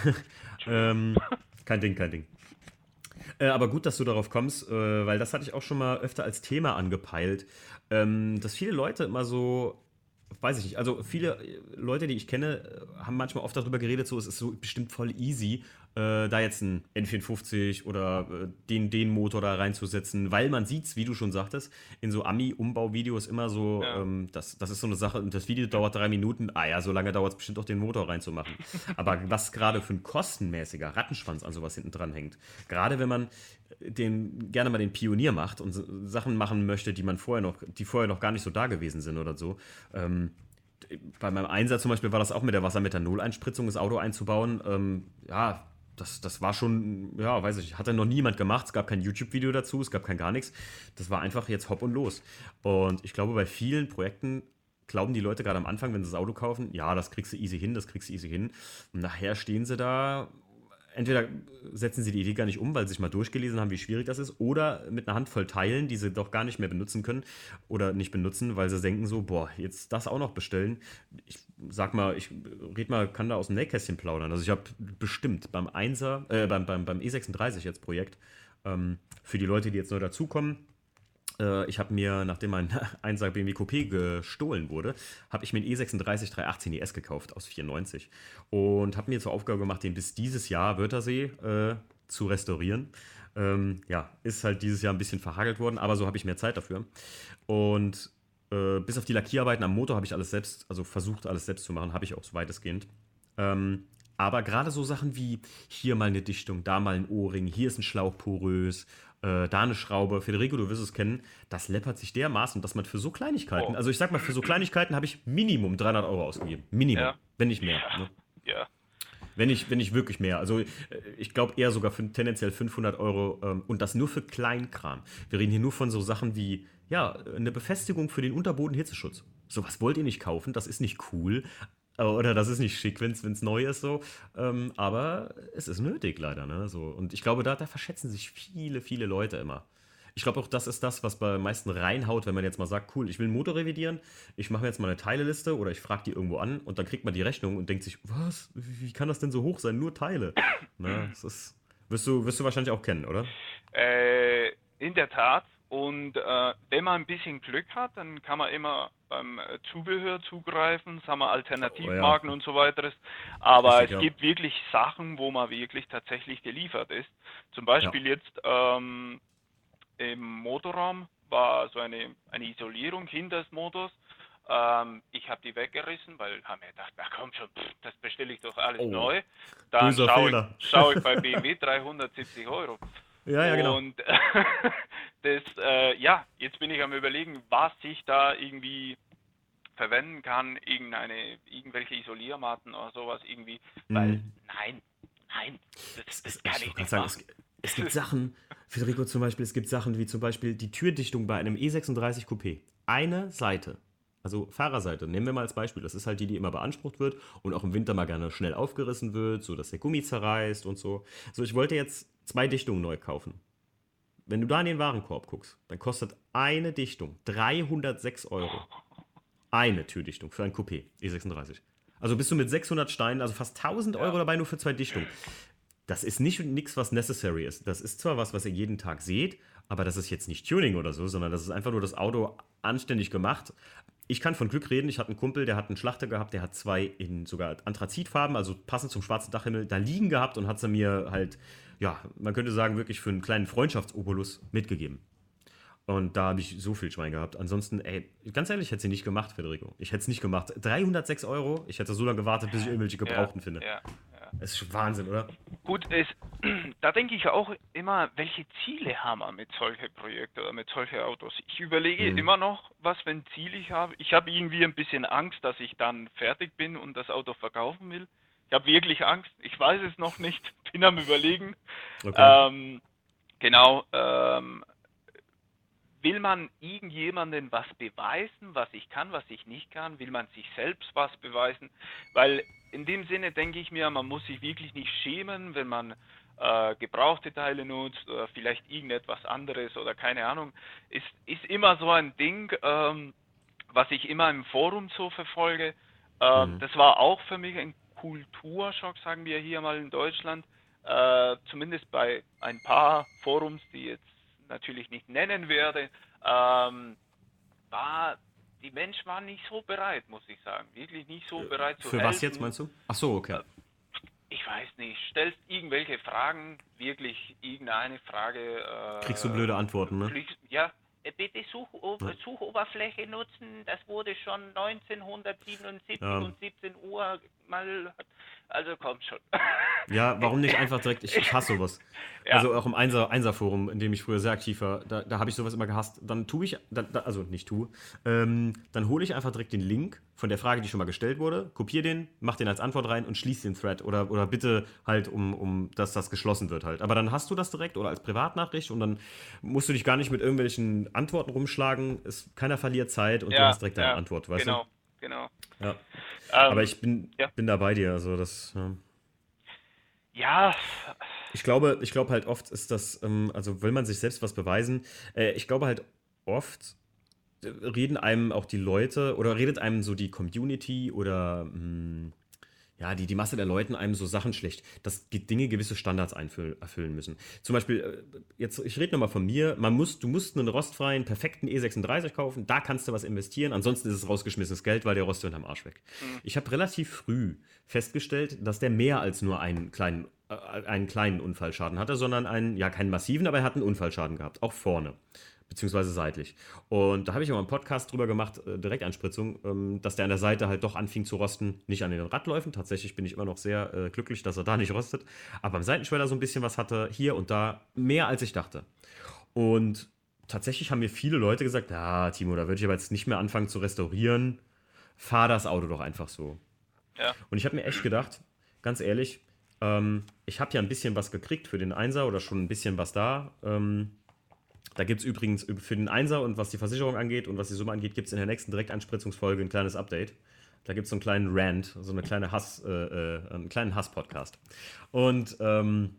ähm, kein Ding, kein Ding. Äh, aber gut, dass du darauf kommst, äh, weil das hatte ich auch schon mal öfter als Thema angepeilt, ähm, dass viele Leute immer so weiß ich nicht. Also viele Leute, die ich kenne, haben manchmal oft darüber geredet, so es ist so bestimmt voll easy äh, da jetzt ein N54 oder äh, den, den Motor da reinzusetzen, weil man sieht wie du schon sagtest, in so Ami-Umbauvideos immer so, ja. ähm, das, das ist so eine Sache, das Video dauert drei Minuten, ah ja, so lange dauert es bestimmt auch den Motor reinzumachen. Aber was gerade für ein kostenmäßiger Rattenschwanz an sowas hinten dran hängt, gerade wenn man den, gerne mal den Pionier macht und Sachen machen möchte, die man vorher noch, die vorher noch gar nicht so da gewesen sind oder so, ähm, bei meinem Einsatz zum Beispiel war das auch mit der Wassermethanol-Einspritzung, das Auto einzubauen. Ähm, ja, das, das war schon, ja, weiß ich, hatte noch niemand gemacht. Es gab kein YouTube-Video dazu, es gab kein gar nichts. Das war einfach jetzt hopp und los. Und ich glaube, bei vielen Projekten glauben die Leute gerade am Anfang, wenn sie das Auto kaufen, ja, das kriegst du easy hin, das kriegst du easy hin. Und nachher stehen sie da entweder setzen sie die Idee gar nicht um, weil sie sich mal durchgelesen haben, wie schwierig das ist, oder mit einer Handvoll Teilen, die sie doch gar nicht mehr benutzen können oder nicht benutzen, weil sie denken so, boah, jetzt das auch noch bestellen. Ich sag mal, ich red mal, kann da aus dem Nähkästchen plaudern. Also ich habe bestimmt beim 1er, äh, beim, beim, beim E36 jetzt Projekt, ähm, für die Leute, die jetzt neu dazukommen, äh, ich habe mir, nachdem mein 1er BMW Coupé gestohlen wurde, habe ich mir einen E36 318 ES gekauft aus 94 und habe mir zur Aufgabe gemacht, den bis dieses Jahr Wörthersee äh, zu restaurieren. Ähm, ja, ist halt dieses Jahr ein bisschen verhagelt worden, aber so habe ich mehr Zeit dafür. Und äh, bis auf die Lackierarbeiten am Motor habe ich alles selbst, also versucht alles selbst zu machen, habe ich auch so weitestgehend. Ähm, aber gerade so Sachen wie hier mal eine Dichtung, da mal ein Ohrring, hier ist ein Schlauch porös äh, da eine Schraube. Federico, du wirst es kennen, das läppert sich dermaßen, dass man für so Kleinigkeiten, oh. also ich sag mal, für so Kleinigkeiten habe ich Minimum 300 Euro ausgegeben. Minimum, ja. wenn nicht mehr.
Ja.
Ne?
ja.
Wenn nicht, wenn nicht wirklich mehr. Also äh, ich glaube eher sogar für tendenziell 500 Euro ähm, und das nur für Kleinkram. Wir reden hier nur von so Sachen wie, ja, eine Befestigung für den Unterboden-Hitzeschutz. Sowas wollt ihr nicht kaufen, das ist nicht cool, oder das ist nicht schick, wenn es neu ist, so. Ähm, aber es ist nötig, leider. Ne? So. Und ich glaube, da, da verschätzen sich viele, viele Leute immer. Ich glaube auch, das ist das, was bei meisten reinhaut, wenn man jetzt mal sagt, cool, ich will einen Motor revidieren, ich mache mir jetzt mal eine Teileliste oder ich frage die irgendwo an und dann kriegt man die Rechnung und denkt sich, was, wie kann das denn so hoch sein? Nur Teile. Na, das ist, wirst, du, wirst du wahrscheinlich auch kennen, oder?
Äh, in der Tat. Und äh, wenn man ein bisschen Glück hat, dann kann man immer beim äh, Zubehör zugreifen, sagen wir Alternativmarken oh, ja. und so weiter. Aber es gibt wirklich Sachen, wo man wirklich tatsächlich geliefert ist. Zum Beispiel ja. jetzt ähm, im Motorraum war so eine, eine Isolierung hinter des Motors. Ähm, ich habe die weggerissen, weil haben mir gedacht, na komm schon, pff, das bestelle ich doch alles oh, neu. Dann schaue ich, schau ich bei BMW 370 Euro.
Ja, ja, genau.
Und das, äh, ja, jetzt bin ich am überlegen, was ich da irgendwie verwenden kann, irgendeine, irgendwelche Isoliermatten oder sowas irgendwie, weil mhm. nein, nein, das, das kann ich, ich nicht sagen,
es, es, gibt Sachen, Federico zum Beispiel, es gibt Sachen wie zum Beispiel die Türdichtung bei einem E36 Coupé. Eine Seite, also Fahrerseite, nehmen wir mal als Beispiel, das ist halt die, die immer beansprucht wird und auch im Winter mal gerne schnell aufgerissen wird, so dass der Gummi zerreißt und so. So, ich wollte jetzt zwei Dichtungen neu kaufen. Wenn du da in den Warenkorb guckst, dann kostet eine Dichtung 306 Euro. Eine Türdichtung für ein Coupé E36. Also bist du mit 600 Steinen, also fast 1000 Euro dabei nur für zwei Dichtungen. Das ist nicht nichts, was necessary ist. Das ist zwar was, was ihr jeden Tag seht, aber das ist jetzt nicht Tuning oder so, sondern das ist einfach nur das Auto anständig gemacht. Ich kann von Glück reden. Ich hatte einen Kumpel, der hat einen Schlachter gehabt, der hat zwei in sogar Anthrazitfarben, also passend zum schwarzen Dachhimmel, da liegen gehabt und hat sie mir halt ja, man könnte sagen, wirklich für einen kleinen Freundschaftsobolus mitgegeben. Und da habe ich so viel Schwein gehabt. Ansonsten, ey, ganz ehrlich, ich hätte sie nicht gemacht, Federico. Ich hätte es nicht gemacht. 306 Euro, ich hätte so lange gewartet, bis ich irgendwelche Gebrauchten
ja,
finde.
Ja,
Das ist Wahnsinn, oder?
Gut, es, da denke ich auch immer, welche Ziele haben wir mit solchen Projekten oder mit solchen Autos? Ich überlege mhm. immer noch, was für ein Ziel ich habe. Ich habe irgendwie ein bisschen Angst, dass ich dann fertig bin und das Auto verkaufen will. Ich habe wirklich Angst. Ich weiß es noch nicht. Bin am Überlegen. Okay. Ähm, genau. Ähm, will man irgendjemandem was beweisen, was ich kann, was ich nicht kann? Will man sich selbst was beweisen? Weil in dem Sinne denke ich mir, man muss sich wirklich nicht schämen, wenn man äh, gebrauchte Teile nutzt oder vielleicht irgendetwas anderes oder keine Ahnung. Ist, ist immer so ein Ding, ähm, was ich immer im Forum so verfolge. Äh, mhm. Das war auch für mich ein Kulturschock, sagen wir hier mal in Deutschland, äh, zumindest bei ein paar Forums, die jetzt natürlich nicht nennen werde, ähm, war die Menschen waren nicht so bereit, muss ich sagen. Wirklich nicht so bereit
zu Für helfen. was jetzt meinst du? Ach so, okay.
Ich weiß nicht. Stellst irgendwelche Fragen, wirklich irgendeine Frage.
Äh, Kriegst du blöde Antworten, ne?
Ja, äh, bitte Such Suchoberfläche nutzen. Das wurde schon 1977 ja. um 17 Uhr mal. Also kommt schon.
Ja, warum nicht einfach direkt? Ich, ich hasse sowas. Ja. Also auch im Einser, Einser-Forum, in dem ich früher sehr aktiv war, da, da habe ich sowas immer gehasst. Dann tue ich, da, da, also nicht tue, ähm, dann hole ich einfach direkt den Link von der Frage, die schon mal gestellt wurde, kopiere den, mach den als Antwort rein und schließe den Thread oder, oder bitte halt, um, um, dass das geschlossen wird halt. Aber dann hast du das direkt oder als Privatnachricht und dann musst du dich gar nicht mit irgendwelchen Antworten rumschlagen. Es, keiner verliert Zeit und ja, du hast direkt deine ja, Antwort, weißt
genau, du? Genau,
genau. Ja. Ähm, Aber ich bin, ja. bin da bei dir, also das.
Ja. ja.
Ich glaube, ich glaube halt oft ist das, ähm, also will man sich selbst was beweisen. Äh, ich glaube halt oft reden einem auch die Leute oder redet einem so die Community oder mh, hm, ja, die, die Masse der Leuten einem so Sachen schlecht, dass Dinge gewisse Standards einfüllen, erfüllen müssen. Zum Beispiel, äh, jetzt, ich rede nochmal von mir, man muss, du musst einen rostfreien, perfekten E36 kaufen, da kannst du was investieren, ansonsten ist es rausgeschmissenes Geld, weil der Rost am Arsch weg. Mhm. Ich habe relativ früh festgestellt, dass der mehr als nur einen kleinen, äh, einen kleinen Unfallschaden hatte, sondern einen, ja, keinen massiven, aber er hat einen Unfallschaden gehabt, auch vorne beziehungsweise seitlich. Und da habe ich auch einen Podcast drüber gemacht, äh, Direktanspritzung, ähm, dass der an der Seite halt doch anfing zu rosten. Nicht an den Radläufen, tatsächlich bin ich immer noch sehr äh, glücklich, dass er da nicht rostet. Aber am Seitenschweller so ein bisschen was hatte, hier und da, mehr als ich dachte. Und tatsächlich haben mir viele Leute gesagt, ja, Timo, da würde ich aber jetzt nicht mehr anfangen zu restaurieren. Fahr das Auto doch einfach so.
Ja.
Und ich habe mir echt gedacht, ganz ehrlich, ähm, ich habe ja ein bisschen was gekriegt für den Einser oder schon ein bisschen was da. Ähm, da gibt es übrigens für den Einser und was die Versicherung angeht und was die Summe angeht, gibt es in der nächsten Direktanspritzungsfolge ein kleines Update. Da gibt es so einen kleinen Rant, so eine kleine Hass, äh, äh, einen kleinen Hass-Podcast. Und ähm,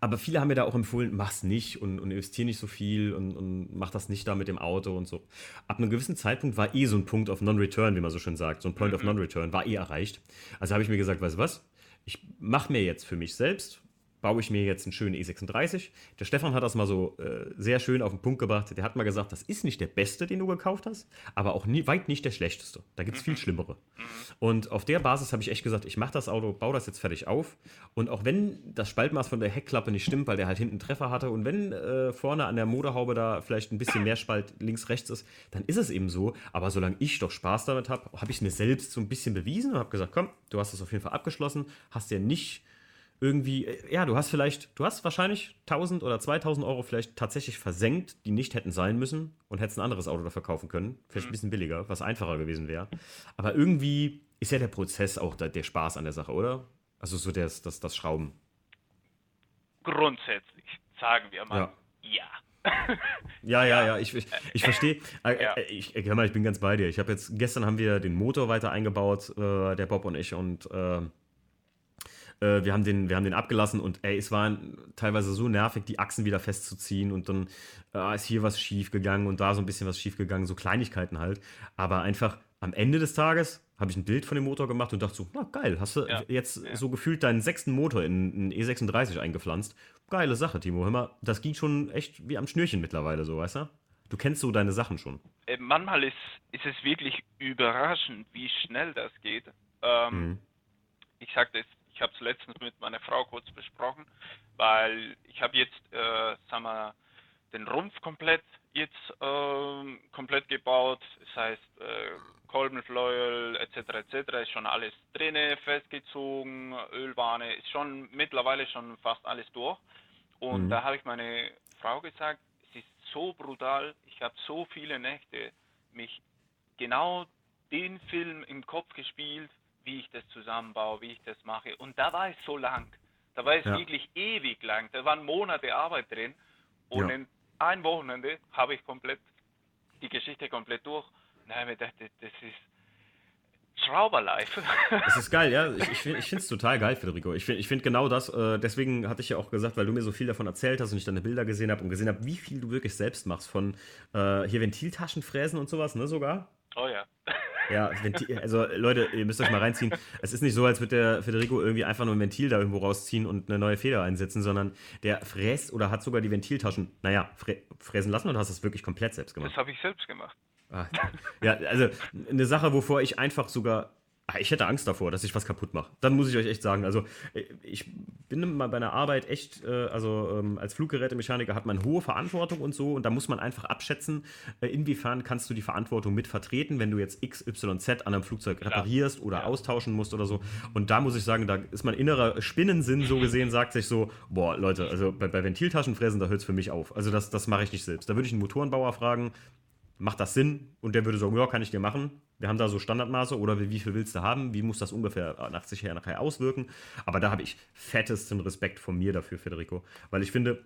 aber viele haben mir da auch empfohlen, mach's nicht und, und investier nicht so viel und, und mach das nicht da mit dem Auto und so. Ab einem gewissen Zeitpunkt war eh so ein Punkt of Non-Return, wie man so schön sagt, so ein Point mhm. of Non-Return, war eh erreicht. Also habe ich mir gesagt, weißt du was? Ich mache mir jetzt für mich selbst baue ich mir jetzt einen schönen E36. Der Stefan hat das mal so äh, sehr schön auf den Punkt gebracht. Der hat mal gesagt, das ist nicht der beste, den du gekauft hast, aber auch nie, weit nicht der schlechteste. Da gibt es viel mhm. schlimmere. Mhm. Und auf der Basis habe ich echt gesagt, ich mache das Auto, baue das jetzt fertig auf. Und auch wenn das Spaltmaß von der Heckklappe nicht stimmt, weil der halt hinten Treffer hatte und wenn äh, vorne an der Motorhaube da vielleicht ein bisschen mehr Spalt links, rechts ist, dann ist es eben so. Aber solange ich doch Spaß damit habe, habe ich es mir selbst so ein bisschen bewiesen und habe gesagt, komm, du hast das auf jeden Fall abgeschlossen, hast ja nicht irgendwie, äh, ja, du hast vielleicht, du hast wahrscheinlich 1000 oder 2000 Euro vielleicht tatsächlich versenkt, die nicht hätten sein müssen und hättest ein anderes Auto dafür kaufen können. Vielleicht ein mhm. bisschen billiger, was einfacher gewesen wäre. Aber irgendwie ist ja der Prozess auch der, der Spaß an der Sache, oder? Also so das, das, das Schrauben.
Grundsätzlich, sagen wir mal, ja.
ja. ja, ja, ja, ich, ich, ich verstehe. Äh, ja. Äh, ich, hör mal, ich bin ganz bei dir. Ich habe jetzt, gestern haben wir den Motor weiter eingebaut, äh, der Bob und ich, und äh, äh, wir, haben den, wir haben den abgelassen und ey, es war teilweise so nervig, die Achsen wieder festzuziehen und dann äh, ist hier was schief gegangen und da so ein bisschen was schief gegangen, so Kleinigkeiten halt. Aber einfach am Ende des Tages habe ich ein Bild von dem Motor gemacht und dachte so, na geil, hast du ja, jetzt ja. so gefühlt deinen sechsten Motor in einen E36 eingepflanzt. Geile Sache, Timo. Hör mal, das ging schon echt wie am Schnürchen mittlerweile so, weißt du? Du kennst so deine Sachen schon.
Äh, manchmal ist, ist es wirklich überraschend, wie schnell das geht. Ähm, mhm. Ich sagte es ich habe es letztens mit meiner Frau kurz besprochen, weil ich habe jetzt, äh, sagen wir, den Rumpf komplett jetzt äh, komplett gebaut. Das heißt, äh, Kolbenfleuel etc. etc. ist schon alles drinne, festgezogen, Ölbahne ist schon mittlerweile schon fast alles durch. Und mhm. da habe ich meine Frau gesagt, es ist so brutal. Ich habe so viele Nächte mich genau den Film im Kopf gespielt, wie ich das zusammenbaue, wie ich das mache. Und da war es so lang. Da war es ja. wirklich ewig lang. Da waren Monate Arbeit drin. Und ja. in ein Wochenende habe ich komplett die Geschichte komplett durch. Und habe mir gedacht, das ist Schrauberlife.
Das ist geil, ja. Ich, ich finde es total geil, Federico. Ich finde ich find genau das, äh, deswegen hatte ich ja auch gesagt, weil du mir so viel davon erzählt hast und ich deine Bilder gesehen habe und gesehen habe, wie viel du wirklich selbst machst von äh, hier Ventiltaschenfräsen und sowas, ne, sogar.
Oh ja.
Ja, also Leute, ihr müsst euch mal reinziehen. Es ist nicht so, als würde der Federico irgendwie einfach nur ein Ventil da irgendwo rausziehen und eine neue Feder einsetzen, sondern der fräst oder hat sogar die Ventiltaschen, naja, fräsen lassen und hast das wirklich komplett selbst gemacht.
Das habe ich selbst gemacht.
Ah, ja, also eine Sache, wovor ich einfach sogar ich hätte Angst davor, dass ich was kaputt mache. Dann muss ich euch echt sagen. Also, äh, ich bin mal bei einer Arbeit echt, äh, also ähm, als Fluggerätemechaniker hat man hohe Verantwortung und so. Und da muss man einfach abschätzen, äh, inwiefern kannst du die Verantwortung mit vertreten, wenn du jetzt XYZ an einem Flugzeug reparierst oder ja. austauschen musst oder so. Und da muss ich sagen, da ist mein innerer Spinnensinn so gesehen, sagt sich so: Boah, Leute, also bei, bei Ventiltaschenfräsen, da hört es für mich auf. Also, das, das mache ich nicht selbst. Da würde ich einen Motorenbauer fragen, macht das Sinn? Und der würde sagen, ja, kann ich dir machen. Wir haben da so Standardmaße oder wie, viel willst du haben? Wie muss das ungefähr nach sich her nachher auswirken? Aber da habe ich fettesten Respekt von mir dafür, Federico. Weil ich finde,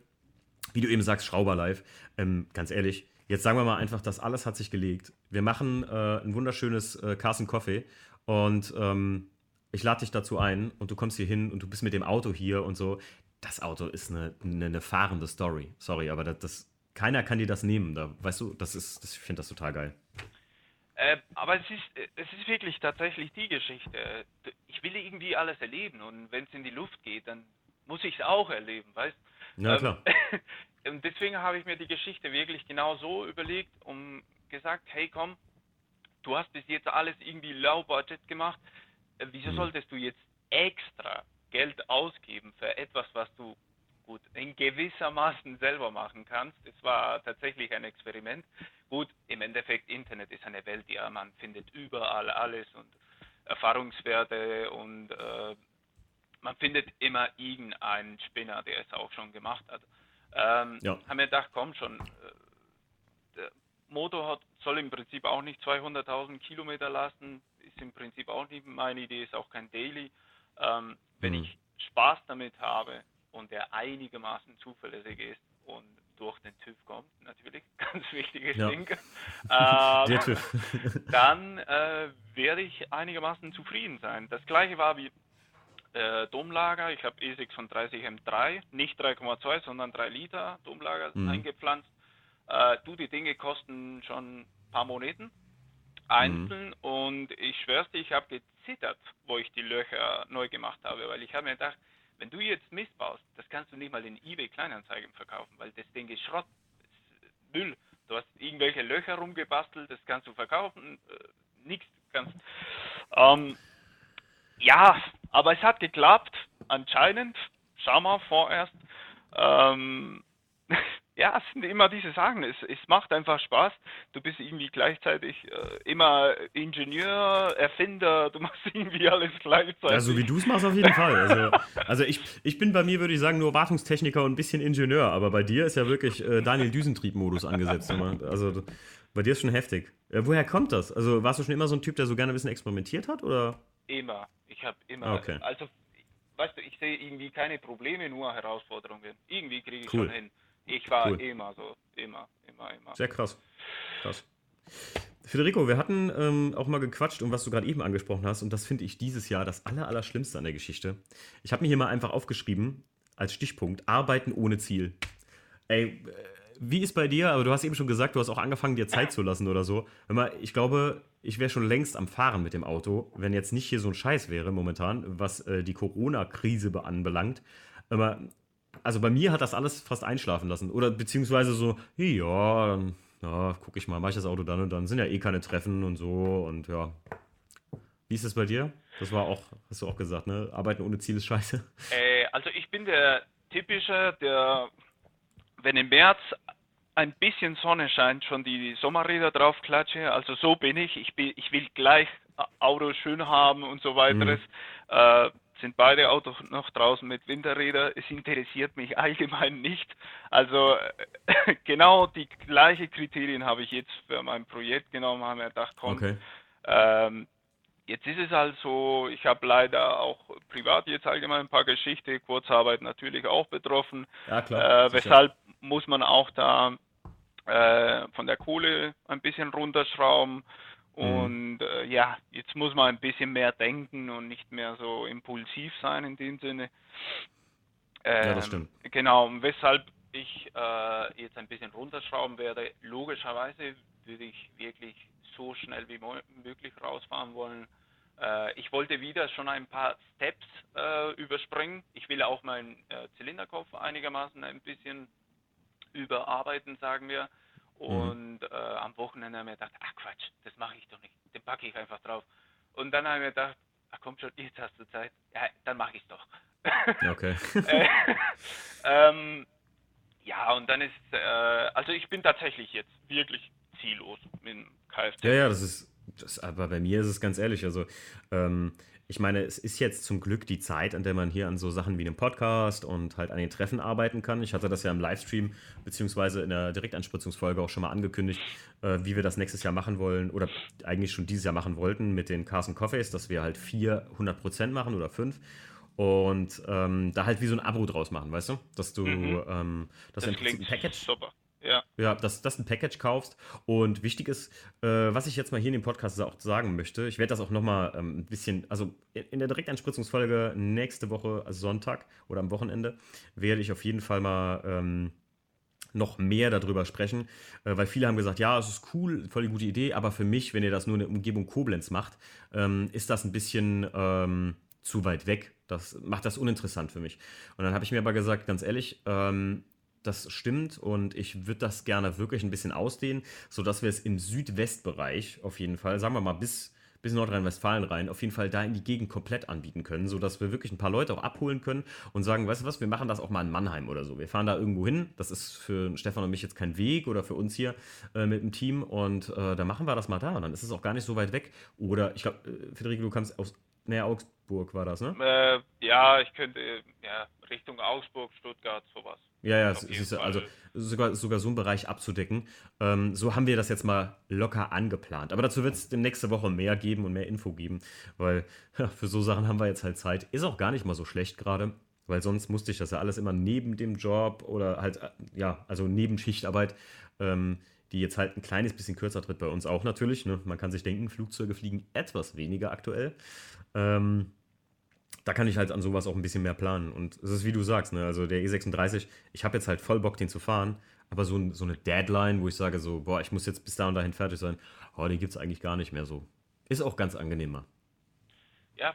wie du eben sagst, Schrauberlife, ähm, ganz ehrlich, jetzt sagen wir mal einfach, das alles hat sich gelegt. Wir machen äh, ein wunderschönes äh, Carson Coffee und ähm, ich lade dich dazu ein und du kommst hier hin und du bist mit dem Auto hier und so. Das Auto ist eine, eine, eine fahrende Story. Sorry, aber das, das keiner kann dir das nehmen. Da, weißt du, das ist, das, ich finde das total geil.
Äh, aber es ist, es ist wirklich tatsächlich die Geschichte. Ich will irgendwie alles erleben und wenn es in die Luft geht, dann muss ich es auch erleben, weißt
Ja, ähm, klar.
und deswegen habe ich mir die Geschichte wirklich genau so überlegt und gesagt, hey komm, du hast bis jetzt alles irgendwie low budget gemacht, äh, wieso mhm. solltest du jetzt extra Geld ausgeben für etwas, was du gut in gewissermaßen selber machen kannst. Es war tatsächlich ein Experiment. Gut, im Endeffekt Internet ist eine Welt, ja, man findet überall alles und Erfahrungswerte und äh, man findet immer irgendeinen Spinner, der es auch schon gemacht hat. Ähm, ja. Haben wir gedacht, komm schon, äh, der Motor hat, soll im Prinzip auch nicht 200.000 Kilometer lasten, ist im Prinzip auch nicht meine Idee, ist auch kein Daily. Ähm, wenn mhm. ich Spaß damit habe, und der einigermaßen zuverlässig ist und durch den TÜV kommt, natürlich, ganz wichtiges ja. Ding, ähm, der TÜV. dann äh, werde ich einigermaßen zufrieden sein. Das gleiche war wie äh, Domlager. Ich habe E630 M3, nicht 3,2, sondern 3 Liter Domlager mhm. eingepflanzt. Äh, du, die Dinge kosten schon ein paar Moneten einzeln mhm. und ich schwör's dir, ich habe gezittert, wo ich die Löcher neu gemacht habe, weil ich habe mir gedacht, wenn du jetzt Mist baust, das kannst du nicht mal in eBay Kleinanzeigen verkaufen, weil das Ding ist Schrott, ist Müll. Du hast irgendwelche Löcher rumgebastelt, das kannst du verkaufen, äh, nichts kannst. Ähm, ja, aber es hat geklappt, anscheinend. Schau mal vorerst. Ähm, ja, es sind immer diese Sachen. Es, es macht einfach Spaß. Du bist irgendwie gleichzeitig äh, immer Ingenieur, Erfinder, du machst irgendwie alles gleichzeitig.
Ja, so wie du es machst auf jeden Fall. Also, also ich, ich bin bei mir, würde ich sagen, nur Wartungstechniker und ein bisschen Ingenieur, aber bei dir ist ja wirklich äh, Daniel Düsentrieb-Modus angesetzt. Also bei dir ist schon heftig. Äh, woher kommt das? Also warst du schon immer so ein Typ, der so gerne ein bisschen experimentiert hat? Oder?
Immer. Ich habe immer. Okay. Also, weißt du, ich sehe irgendwie keine Probleme, nur Herausforderungen. Irgendwie kriege ich cool. schon hin. Ich war cool. immer so, immer, immer, immer.
Sehr krass. Krass. Federico, wir hatten ähm, auch mal gequatscht, um was du gerade eben angesprochen hast, und das finde ich dieses Jahr das Aller, Allerschlimmste an der Geschichte. Ich habe mir hier mal einfach aufgeschrieben, als Stichpunkt, Arbeiten ohne Ziel. Ey, äh, wie ist bei dir, aber du hast eben schon gesagt, du hast auch angefangen, dir Zeit zu lassen oder so. Mal, ich glaube, ich wäre schon längst am Fahren mit dem Auto, wenn jetzt nicht hier so ein Scheiß wäre momentan, was äh, die Corona-Krise anbelangt. Aber also bei mir hat das alles fast einschlafen lassen. Oder beziehungsweise so, ja, ja, guck ich mal, mach ich das Auto dann und dann. Sind ja eh keine Treffen und so und ja. Wie ist es bei dir? Das war auch, hast du auch gesagt, ne? Arbeiten ohne Ziel ist scheiße.
Äh, also ich bin der typische, der, wenn im März ein bisschen Sonne scheint, schon die Sommerräder drauf klatsche. Also so bin ich. Ich, bin, ich will gleich Auto schön haben und so weiteres. Mhm. Äh, sind beide Autos noch draußen mit Winterrädern. Es interessiert mich allgemein nicht. Also genau die gleichen Kriterien habe ich jetzt für mein Projekt genommen, haben wir gedacht, komm, okay. ähm, jetzt ist es halt so, ich habe leider auch privat jetzt allgemein ein paar Geschichten, Kurzarbeit natürlich auch betroffen. Ja, klar. Äh, weshalb muss man auch da äh, von der Kohle ein bisschen runterschrauben. Mhm. Und äh, ja, jetzt muss man ein bisschen mehr denken und nicht mehr so impulsiv sein in dem Sinne.
Ähm, ja, das ähm, stimmt.
Genau, und weshalb ich äh, jetzt ein bisschen runterschrauben werde, logischerweise würde ich wirklich so schnell wie möglich rausfahren wollen. Äh, ich wollte wieder schon ein paar Steps äh, überspringen. Ich will auch meinen äh, Zylinderkopf einigermaßen ein bisschen überarbeiten, sagen wir. Mhm. Und äh, am Wochenende haben wir gedacht, ach Quatsch, das mache ich doch nicht. Den packe ich einfach drauf. Und dann haben wir gedacht, ach komm schon, jetzt hast du Zeit. Ja, dann mache ich es doch.
Okay.
äh, ähm, ja, und dann ist, äh, also ich bin tatsächlich jetzt wirklich ziellos mit dem Kfz.
Ja, ja, das ist, das, aber bei mir ist es ganz ehrlich, also ähm, ich meine, es ist jetzt zum Glück die Zeit, an der man hier an so Sachen wie einem Podcast und halt an den Treffen arbeiten kann. Ich hatte das ja im Livestream beziehungsweise in der Direktanspritzungsfolge auch schon mal angekündigt, äh, wie wir das nächstes Jahr machen wollen oder eigentlich schon dieses Jahr machen wollten mit den Carson Coffees, dass wir halt 400 Prozent machen oder 5 und ähm, da halt wie so ein Abo draus machen, weißt du? Dass du mhm. ähm, das, das im Package. Super ja. Ja, dass, du ein Package kaufst. Und wichtig ist, äh, was ich jetzt mal hier in dem Podcast auch sagen möchte, ich werde das auch nochmal ähm, ein bisschen, also in der Direkteinspritzungsfolge nächste Woche, also Sonntag oder am Wochenende, werde ich auf jeden Fall mal ähm, noch mehr darüber sprechen, äh, weil viele haben gesagt, ja, es ist cool, voll die gute Idee, aber für mich, wenn ihr das nur in der Umgebung Koblenz macht, ähm, ist das ein bisschen ähm, zu weit weg. Das macht das uninteressant für mich. Und dann habe ich mir aber gesagt, ganz ehrlich, ähm, das stimmt und ich würde das gerne wirklich ein bisschen ausdehnen, sodass wir es im Südwestbereich auf jeden Fall, sagen wir mal bis, bis Nordrhein-Westfalen rein, auf jeden Fall da in die Gegend komplett anbieten können, sodass wir wirklich ein paar Leute auch abholen können und sagen, weißt du was, wir machen das auch mal in Mannheim oder so. Wir fahren da irgendwo hin, das ist für Stefan und mich jetzt kein Weg oder für uns hier äh, mit dem Team und äh, dann machen wir das mal da und dann ist es auch gar nicht so weit weg. Oder ich glaube, äh, Federico, du kannst aus, näher Augsburg war das, ne?
Äh, ja, ich könnte, ja, Richtung Augsburg, Stuttgart, sowas.
Ja, ja, es ist also sogar, sogar so einen Bereich abzudecken. Ähm, so haben wir das jetzt mal locker angeplant. Aber dazu wird es nächste Woche mehr geben und mehr Info geben, weil ja, für so Sachen haben wir jetzt halt Zeit. Ist auch gar nicht mal so schlecht gerade, weil sonst musste ich das ja alles immer neben dem Job oder halt, äh, ja, also neben Schichtarbeit, ähm, die jetzt halt ein kleines bisschen kürzer tritt bei uns auch natürlich. Ne? Man kann sich denken, Flugzeuge fliegen etwas weniger aktuell. Ähm, da kann ich halt an sowas auch ein bisschen mehr planen. Und es ist wie du sagst, ne? also der E36, ich habe jetzt halt voll Bock, den zu fahren, aber so, so eine Deadline, wo ich sage so, boah, ich muss jetzt bis da und dahin fertig sein, oh, die gibt es eigentlich gar nicht mehr so. Ist auch ganz angenehmer.
Ja,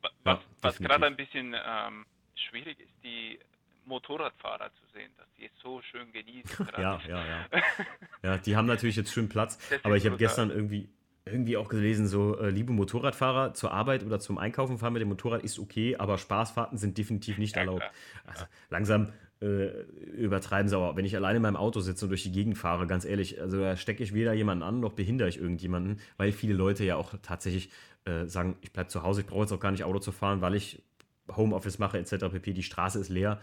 was, ja, was gerade ein bisschen ähm, schwierig ist, die Motorradfahrer zu sehen, dass die es so schön genießen.
ja, ja, ja. ja, die haben natürlich jetzt schön Platz, aber ich habe gestern irgendwie irgendwie auch gelesen, so, äh, liebe Motorradfahrer, zur Arbeit oder zum Einkaufen fahren mit dem Motorrad ist okay, aber Spaßfahrten sind definitiv nicht ja, erlaubt. Also, langsam äh, übertreiben sie aber, wenn ich alleine in meinem Auto sitze und durch die Gegend fahre, ganz ehrlich, also da stecke ich weder jemanden an, noch behindere ich irgendjemanden, weil viele Leute ja auch tatsächlich äh, sagen, ich bleibe zu Hause, ich brauche jetzt auch gar nicht Auto zu fahren, weil ich Homeoffice mache etc. pp. Die Straße ist leer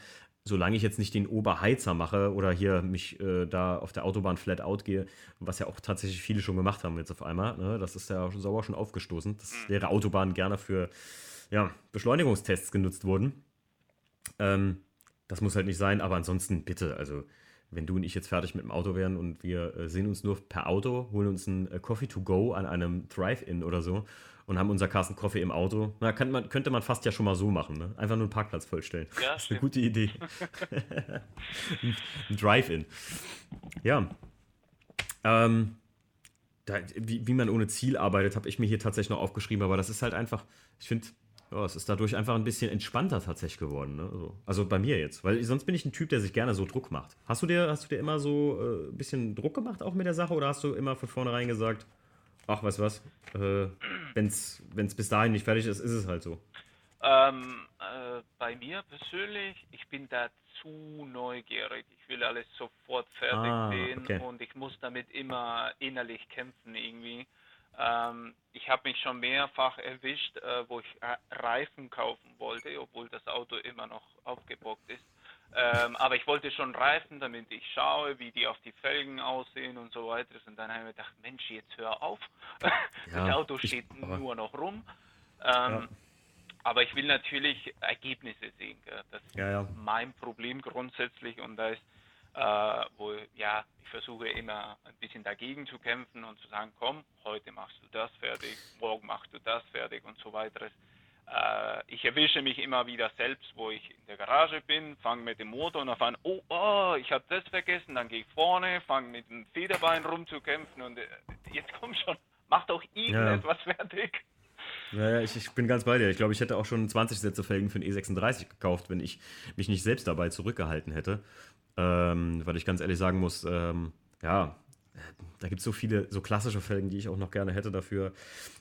solange ich jetzt nicht den Oberheizer mache oder hier mich äh, da auf der Autobahn flat out gehe, was ja auch tatsächlich viele schon gemacht haben jetzt auf einmal, ne? das ist ja sauer schon aufgestoßen, dass mhm. wäre Autobahn gerne für ja, Beschleunigungstests genutzt wurden. Ähm, das muss halt nicht sein, aber ansonsten bitte, also wenn du und ich jetzt fertig mit dem Auto wären und wir äh, sehen uns nur per Auto, holen uns ein äh, Coffee to go an einem Drive-In oder so und haben unser Carsten Coffee im Auto. Na, kann man, könnte man fast ja schon mal so machen, ne? Einfach nur einen Parkplatz vollstellen. Ja, das ist eine gute Idee. ein Drive-In. Ja. Ähm, da, wie, wie man ohne Ziel arbeitet, habe ich mir hier tatsächlich noch aufgeschrieben, aber das ist halt einfach, ich finde, ja, es ist dadurch einfach ein bisschen entspannter tatsächlich geworden. Ne? Also, also, bei mir jetzt, weil sonst bin ich ein Typ, der sich gerne so Druck macht. Hast du dir, hast du dir immer so äh, ein bisschen Druck gemacht auch mit der Sache oder hast du immer von vornherein gesagt, ach, weißt du was, äh, wenn es bis dahin nicht fertig ist, ist es halt so.
Ähm, äh, bei mir persönlich, ich bin da zu neugierig. Ich will alles sofort fertig ah, sehen okay. und ich muss damit immer innerlich kämpfen irgendwie. Ähm, ich habe mich schon mehrfach erwischt, äh, wo ich Reifen kaufen wollte, obwohl das Auto immer noch aufgebockt ist. Ähm, aber ich wollte schon Reifen, damit ich schaue, wie die auf die Felgen aussehen und so weiter. Und dann habe ich mir gedacht, Mensch, jetzt hör auf. Ja, das Auto steht ich, nur noch rum. Ähm, ja. Aber ich will natürlich Ergebnisse sehen. Das ist ja, mein Problem grundsätzlich und da ist, äh, wo ja, ich versuche immer ein bisschen dagegen zu kämpfen und zu sagen, komm, heute machst du das fertig, morgen machst du das fertig und so weiter. Äh, ich erwische mich immer wieder selbst, wo ich in der Garage bin, fange mit dem Motor und dann oh, oh, ich habe das vergessen, dann gehe ich vorne, fange mit dem Federbein rumzukämpfen und äh, jetzt komm schon, mach doch irgendetwas ja. fertig.
Ja, ja ich, ich, bin ganz bei dir. Ich glaube, ich hätte auch schon 20 Sätze Felgen für den E36 gekauft, wenn ich mich nicht selbst dabei zurückgehalten hätte. Ähm, weil ich ganz ehrlich sagen muss, ähm, ja, da gibt es so viele, so klassische Felgen, die ich auch noch gerne hätte dafür.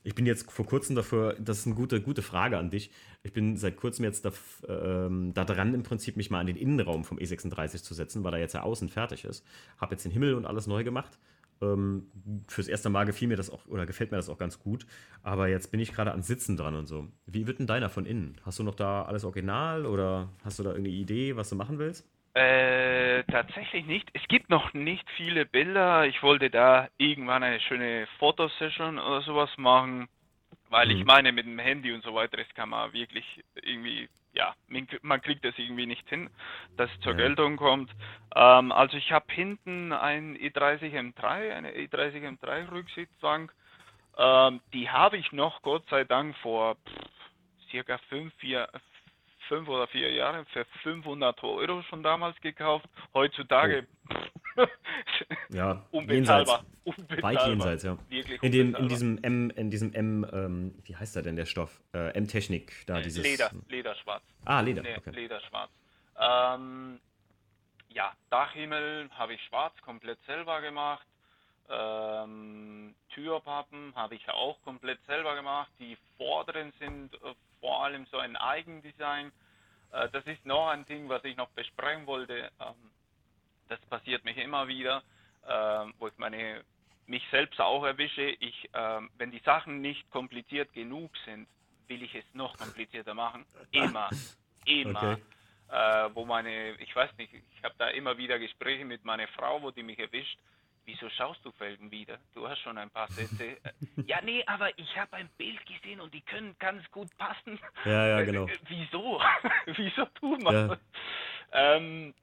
Ich bin jetzt vor kurzem dafür, das ist eine gute, gute Frage an dich. Ich bin seit kurzem jetzt da, ähm, da dran, im Prinzip mich mal an den Innenraum vom E36 zu setzen, weil er jetzt ja außen fertig ist. Habe jetzt den Himmel und alles neu gemacht. Ähm, fürs erste Mal gefiel mir das auch, oder gefällt mir das auch ganz gut. Aber jetzt bin ich gerade an Sitzen dran und so. Wie wird denn deiner von innen? Hast du noch da alles original oder hast du da irgendeine Idee, was du machen willst?
Äh, tatsächlich nicht. Es gibt noch nicht viele Bilder. Ich wollte da irgendwann eine schöne Fotosession oder sowas machen, weil mhm. ich meine, mit dem Handy und so weiter, das kann man wirklich irgendwie, ja, man kriegt das irgendwie nicht hin, dass es zur ja. Geltung kommt. Ähm, also ich habe hinten ein E30 M3, eine E30 M3 Rücksitzbank. Ähm, die habe ich noch, Gott sei Dank, vor pff, circa fünf, vier, fünf oder vier Jahre für 500 Euro schon damals gekauft. Heutzutage
oh. ja, unbezahlbar. Jenseits. Weit jenseits, ja. Wirklich in, den, in diesem M, in diesem M, ähm, wie heißt da denn der Stoff? Äh, M-Technik, da dieses.
Leder, Lederschwarz.
Ah, Leder.
Nee, okay. Lederschwarz. Ähm, ja, Dachhimmel habe ich schwarz komplett selber gemacht. Ähm, Türpappen habe ich auch komplett selber gemacht. Die vorderen sind äh, vor allem so ein Eigendesign. Äh, das ist noch ein Ding, was ich noch besprechen wollte. Ähm, das passiert mich immer wieder, äh, wo ich meine mich selbst auch erwische. Ich, ähm, wenn die Sachen nicht kompliziert genug sind, will ich es noch komplizierter machen. Immer, immer. Okay. Äh, wo meine, ich weiß nicht, ich habe da immer wieder Gespräche mit meiner Frau, wo die mich erwischt wieso schaust du Felgen wieder? Du hast schon ein paar Sätze. ja, nee, aber ich habe ein Bild gesehen und die können ganz gut passen.
Ja, ja, genau.
wieso? wieso tut man ja. ähm,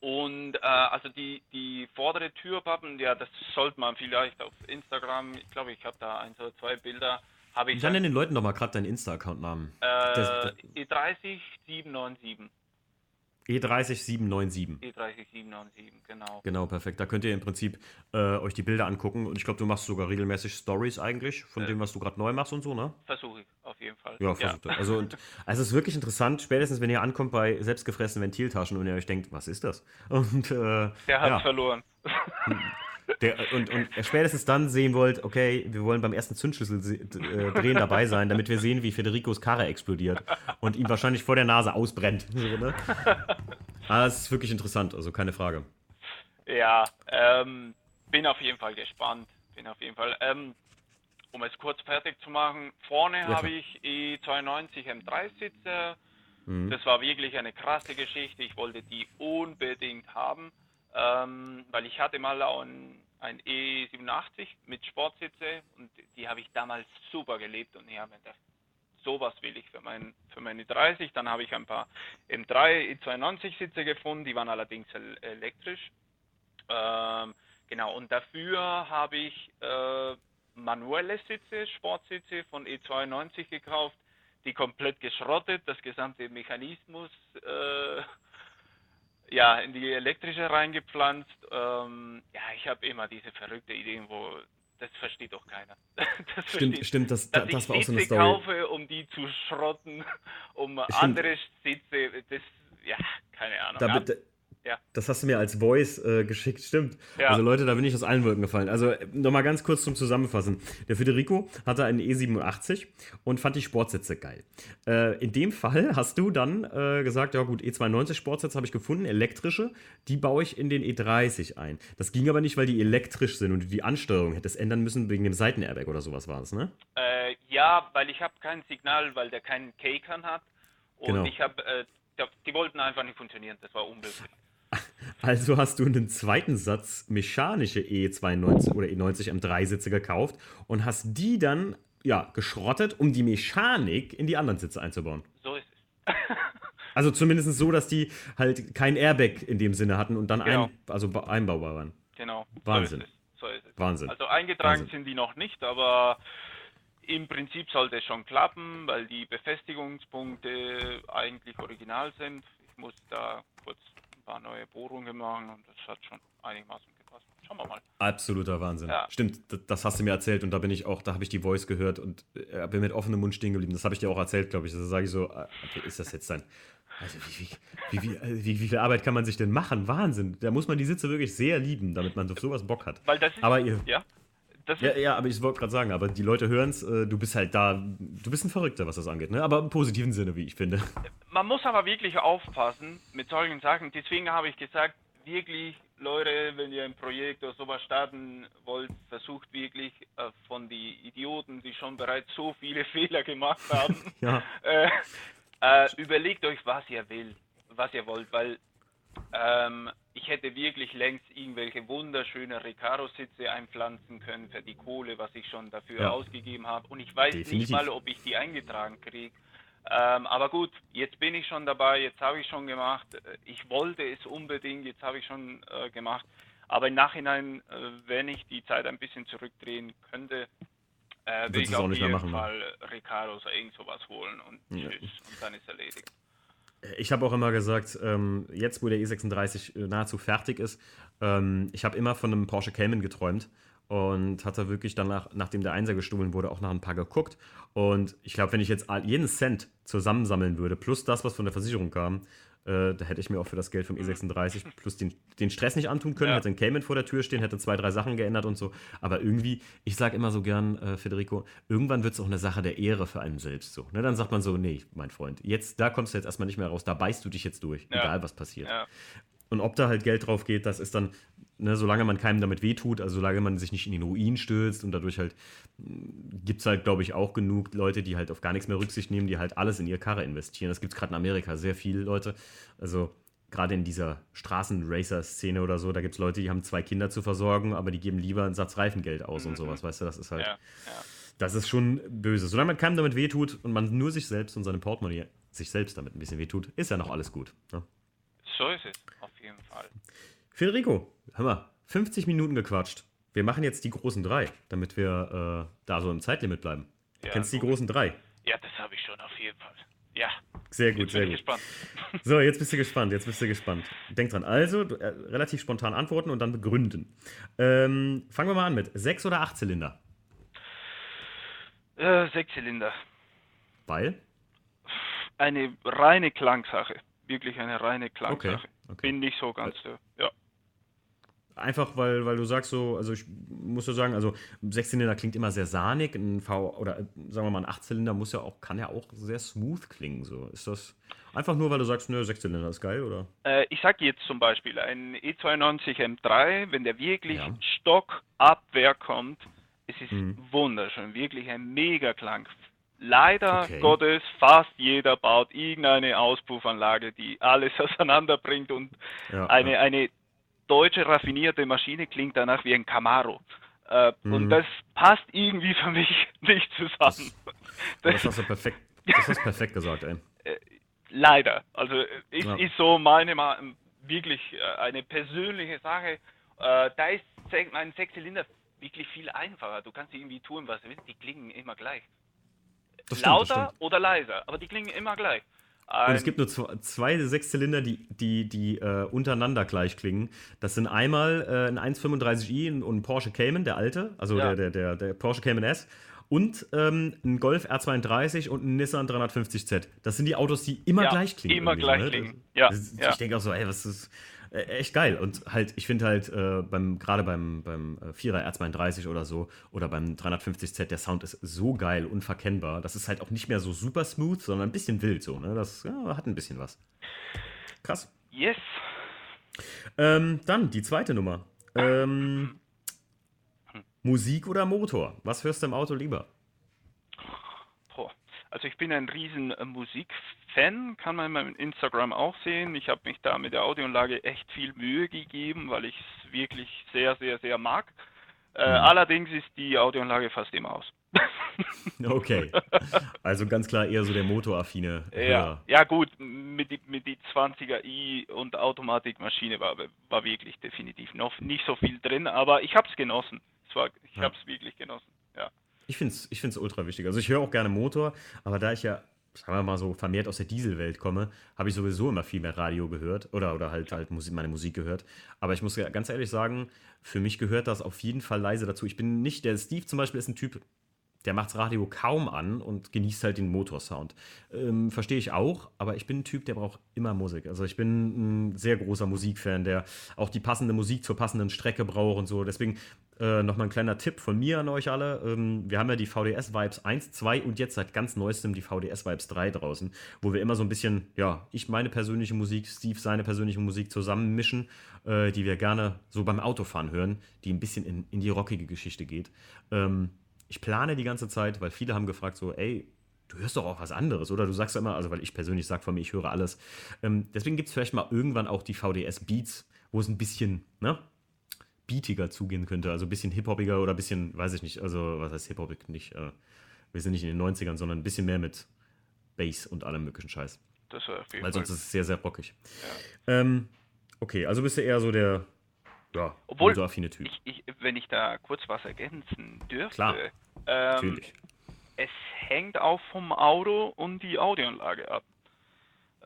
und äh, also die, die vordere Türpappen, ja, das sollte man vielleicht auf Instagram, ich glaube, ich habe da ein, so zwei Bilder, Habe ich
Dann den Leuten doch mal gerade deinen Insta-Account-Namen.
Äh, E30797.
E30797.
E30797, genau.
Genau, perfekt. Da könnt ihr im Prinzip äh, euch die Bilder angucken. Und ich glaube, du machst sogar regelmäßig Stories eigentlich von
Äh.
dem, was du gerade neu machst und so, ne?
Versuche ich, auf jeden Fall.
Ja, versucht. Ja. Also, und, also es ist wirklich interessant, spätestens wenn ihr ankommt bei selbstgefressenen Ventiltaschen und ihr euch denkt, was ist das? Und, äh,
Der hat
ja,
verloren.
Der, und, und spätestens dann sehen wollt, okay, wir wollen beim ersten Zündschlüssel äh, drehen dabei sein, damit wir sehen, wie Federicos Karre explodiert und ihm wahrscheinlich vor der Nase ausbrennt. So, ne? Aber es ist wirklich interessant, also keine Frage.
Ja, ähm, bin auf jeden Fall gespannt. Bin auf jeden Fall. Ähm, um es kurz fertig zu machen, vorne
Ja,
habe ich E92 M3 Sitze.
Mhm.
Das war wirklich eine krasse Geschichte. Ich wollte die unbedingt haben, ähm, weil ich hatte mal ein, ein E87 mit Sportsitze und die habe ich damals super gelebt und ich habe mir gedacht, sowas will ich für, mein, für meine 30. Dann habe ich ein paar M3 E92 Sitze gefunden, die waren allerdings el elektrisch. Ähm, genau, und dafür habe ich äh, manuelle Sitze, Sportsitze von E92 gekauft, die komplett geschrottet, das gesamte Mechanismus äh, ja, in die elektrische reingepflanzt. Ähm, ja, ich habe immer diese verrückte Ideen, wo das versteht doch keiner. Das
Stimmt,
versteht-
stimmt, das,
dass
das
ich
war auch so eine Story.
kaufe, um die zu schrotten, um andere Sitze, das, ja, keine Ahnung.
Da, da,
Ja.
Das hast du mir als Voice äh, geschickt, stimmt.
Ja.
Also Leute, da bin ich aus allen Wolken gefallen. Also nochmal ganz kurz zum Zusammenfassen. Der Federico hatte einen E87 und fand die Sportsitze geil. Äh, in dem Fall hast du dann äh, gesagt, ja gut, E92 Sportsitze habe ich gefunden, elektrische, die baue ich in den E30 ein. Das ging aber nicht, weil die elektrisch sind und die Ansteuerung hättest ändern müssen wegen dem Seitenairbag oder sowas war es, ne?
Äh, ja, weil ich habe kein Signal, weil der keinen K-Kann hat. Und
Genau.
ich habe, äh, die wollten einfach nicht funktionieren. Das war unmöglich.
Also hast du einen zweiten Satz mechanische E92 oder E90 M3-Sitze gekauft und hast die dann ja, geschrottet, um die Mechanik in die anderen Sitze einzubauen.
So ist es.
Also zumindest so, dass die halt kein Airbag in dem Sinne hatten und dann
Genau.
ein, also ba- einbaubar waren.
genau.
Wahnsinn.
So ist es. So.
Wahnsinn.
Also eingetragen
Wahnsinn.
sind die noch nicht, aber im Prinzip sollte es schon klappen, weil die Befestigungspunkte eigentlich original sind. Ich muss da kurz ein paar neue Bohrungen machen und das hat schon einigermaßen gepasst. Schauen wir mal.
Absoluter Wahnsinn.
Ja.
Stimmt, das hast du mir erzählt und da bin ich auch, da habe ich die Voice gehört und äh, bin mit offenem Mund stehen geblieben. Das habe ich dir auch erzählt, glaube ich. Da sage ich so, äh, okay, ist das jetzt dann. Also wie, wie, wie, wie, äh, wie, wie viel Arbeit kann man sich denn machen? Wahnsinn. Da muss man die Sitze wirklich sehr lieben, damit man auf sowas Bock hat.
Weil das ist,
Aber ihr,
ja,
Ja, ja, aber ich wollte gerade sagen, aber die Leute hören es, äh, du bist halt da, du bist ein Verrückter, was das angeht, ne? Aber im positiven Sinne, wie ich finde.
man muss aber wirklich aufpassen mit solchen Sachen. Deswegen habe ich gesagt, wirklich, Leute, wenn ihr ein Projekt oder sowas starten wollt, versucht wirklich äh, von den Idioten, die schon bereits so viele Fehler gemacht haben,
Ja.
äh, äh, überlegt euch, was ihr will, was ihr wollt, weil ähm, ich hätte wirklich längst irgendwelche wunderschöne Recaro-Sitze einpflanzen können für die Kohle, was ich schon dafür
Ja.
ausgegeben habe. Und ich weiß
Definitiv.
nicht mal, ob ich die eingetragen kriege. Ähm, aber gut, jetzt bin ich schon dabei, jetzt habe ich schon gemacht. Äh, Ich wollte es unbedingt, jetzt habe ich schon äh, gemacht. Aber im Nachhinein, äh, wenn ich die Zeit ein bisschen zurückdrehen könnte, äh,
Würdest
ich auf jeden
machen, ne?
Fall Recaros oder irgend sowas holen und
Ja.
tschüss und dann ist erledigt.
Ich habe auch immer gesagt, ähm, jetzt wo der E36 äh, nahezu fertig ist, ähm, ich habe immer von einem Porsche Cayman geträumt und hatte wirklich danach, nachdem der Einser gestohlen wurde, auch nach ein paar geguckt. Und ich glaube, wenn ich jetzt jeden Cent zusammensammeln würde, plus das, was von der Versicherung kam, äh, da hätte ich mir auch für das Geld vom E36 plus den, den Stress nicht antun können,
Ja.
hätte ein Cayman vor der Tür stehen, hätte zwei, drei Sachen geändert und so. Aber irgendwie, ich sage immer so gern, äh, Federico, irgendwann wird es auch eine Sache der Ehre für einen selbst so. Ne? Dann sagt man so, nee, mein Freund, jetzt, da kommst du jetzt erstmal nicht mehr raus, da beißt du dich jetzt durch,
Ja.
egal was passiert.
Ja.
Und ob da halt Geld drauf geht, das ist dann, ne, solange man keinem damit wehtut, also solange man sich nicht in den Ruin stürzt und dadurch halt, gibt es halt, glaube ich, auch genug Leute, die halt auf gar nichts mehr Rücksicht nehmen, die halt alles in ihre Karre investieren. Das gibt es gerade in Amerika sehr viele Leute. Also gerade in dieser Straßenracer-Szene oder so, da gibt es Leute, die haben zwei Kinder zu versorgen, aber die geben lieber einen Satz Reifengeld aus und sowas, weißt du, das ist halt,
Ja, ja.
das ist schon böse. Solange man keinem damit wehtut und man nur sich selbst und seinem Portemonnaie sich selbst damit ein bisschen wehtut, ist ja noch alles gut. Ne?
So ist es, auf jeden Fall.
Federico, hör mal, 50 Minuten gequatscht. Wir machen jetzt die großen drei, damit wir äh, da so im Zeitlimit bleiben. Ja, Kennst du die großen drei?
Ja, das habe ich schon auf jeden Fall. Ja.
Sehr gut, sehr gut. Gespannt. So, jetzt bist du gespannt, jetzt bist du gespannt. Denk dran, also äh, relativ spontan antworten und dann begründen. Ähm, fangen wir mal an mit sechs oder acht Zylinder?
Äh, sechs Zylinder.
Weil?
Eine reine Klangsache. Wirklich eine reine Klangsache. Okay, okay. Bin nicht so ganz, ja.
Einfach weil, weil du sagst so, also ich muss so sagen, also ein Sechszylinder klingt immer sehr sahnig, ein V oder sagen wir mal ein Achtzylinder muss ja auch, kann ja auch sehr smooth klingen. So. Ist das einfach nur, weil du sagst, ne, Sechszylinder ist geil, oder?
Äh, ich sag jetzt zum Beispiel, ein E92 M3, wenn der wirklich ja. stockabwehr kommt, es ist mhm. wunderschön, wirklich ein Mega-Klang. Leider okay. Gottes, fast jeder baut irgendeine Auspuffanlage, die alles auseinanderbringt und ja, eine, ja. eine deutsche raffinierte Maschine klingt danach wie ein Camaro. Äh, mhm. Und das passt irgendwie für mich nicht zusammen.
Das, das hast du perfekt, das hast perfekt gesagt, ey.
Äh, leider. Also ist, ja. ist so meine wirklich äh, eine persönliche Sache. Äh, da ist ein Sechszylinder wirklich viel einfacher. Du kannst irgendwie tun, was du willst. Die klingen immer gleich. Stimmt, Lauter oder leiser, aber die klingen immer gleich.
Und es gibt nur zwei, Sechszylinder, die, die, die äh, untereinander gleich klingen. Das sind einmal äh, ein 135i und ein Porsche Cayman, der alte, also ja. der, der, der, der, Porsche Cayman S. Und ähm, ein Golf R32 und ein Nissan 350Z. Das sind die Autos, die immer ja, gleich klingen.
Immer gleich ne? klingen. Ja,
das, ja. Ich denke auch so, ey, was ist echt geil. Und halt, ich finde halt, äh, beim, gerade beim, beim 4er äh, R32 oder so oder beim 350Z, der Sound ist so geil, unverkennbar. Das ist halt auch nicht mehr so super smooth, sondern ein bisschen wild so. Ne? Das ja, hat ein bisschen was. Krass.
Yes.
Ähm, dann die zweite Nummer. Ähm, Musik oder Motor? Was hörst du im Auto lieber?
Also ich bin ein riesen äh, Musikfan, kann man in meinem Instagram auch sehen. Ich habe mich da mit der Audioanlage echt viel Mühe gegeben, weil ich es wirklich sehr, sehr, sehr mag. Äh, mhm. Allerdings ist die Audioanlage fast immer aus.
okay. Also ganz klar eher so der motoraffine.
Ja, ja gut, mit die, mit die 20er i und Automatikmaschine war, war wirklich definitiv noch nicht so viel drin, aber ich habe es genossen. ich ja. habe es wirklich genossen. Ja.
Ich finde es ich find's ultra wichtig. Also ich höre auch gerne Motor, aber da ich ja, sagen wir mal so, vermehrt aus der Dieselwelt komme, habe ich sowieso immer viel mehr Radio gehört oder, oder halt, halt Musik, meine Musik gehört. Aber ich muss ganz ehrlich sagen, für mich gehört das auf jeden Fall leise dazu. Ich bin nicht, der Steve zum Beispiel ist ein Typ, der macht das Radio kaum an und genießt halt den Motorsound. Ähm, Verstehe ich auch, aber ich bin ein Typ, der braucht immer Musik. Also ich bin ein sehr großer Musikfan, der auch die passende Musik zur passenden Strecke braucht und so. Deswegen äh, nochmal ein kleiner Tipp von mir an euch alle. Ähm, wir haben ja die VDS Vibes 1, 2 und jetzt seit ganz neuestem die VDS Vibes 3 draußen, wo wir immer so ein bisschen, ja, ich meine persönliche Musik, Steve seine persönliche Musik zusammenmischen, äh, die wir gerne so beim Autofahren hören, die ein bisschen in, in die rockige Geschichte geht. Ähm, ich plane die ganze Zeit, weil viele haben gefragt, so, ey, du hörst doch auch was anderes, oder? Du sagst ja immer, also weil ich persönlich sage von mir, ich höre alles. Ähm, deswegen gibt es vielleicht mal irgendwann auch die VDS Beats, wo es ein bisschen, ne? Beatiger zugehen könnte, also ein bisschen hip-hoppiger oder ein bisschen, weiß ich nicht, also was heißt hip-hoppig nicht, äh, wir sind nicht in den 90ern, sondern ein bisschen mehr mit Bass und allem möglichen Scheiß.
Das war
Weil sonst ist es sehr, sehr rockig. Ja. Ähm, okay, also bist du eher so der, ja,
Obwohl, so affine Typ. Ich, ich, wenn ich da kurz was ergänzen dürfte.
Klar, ähm, natürlich.
Es hängt auch vom Auto und die Audioanlage ab.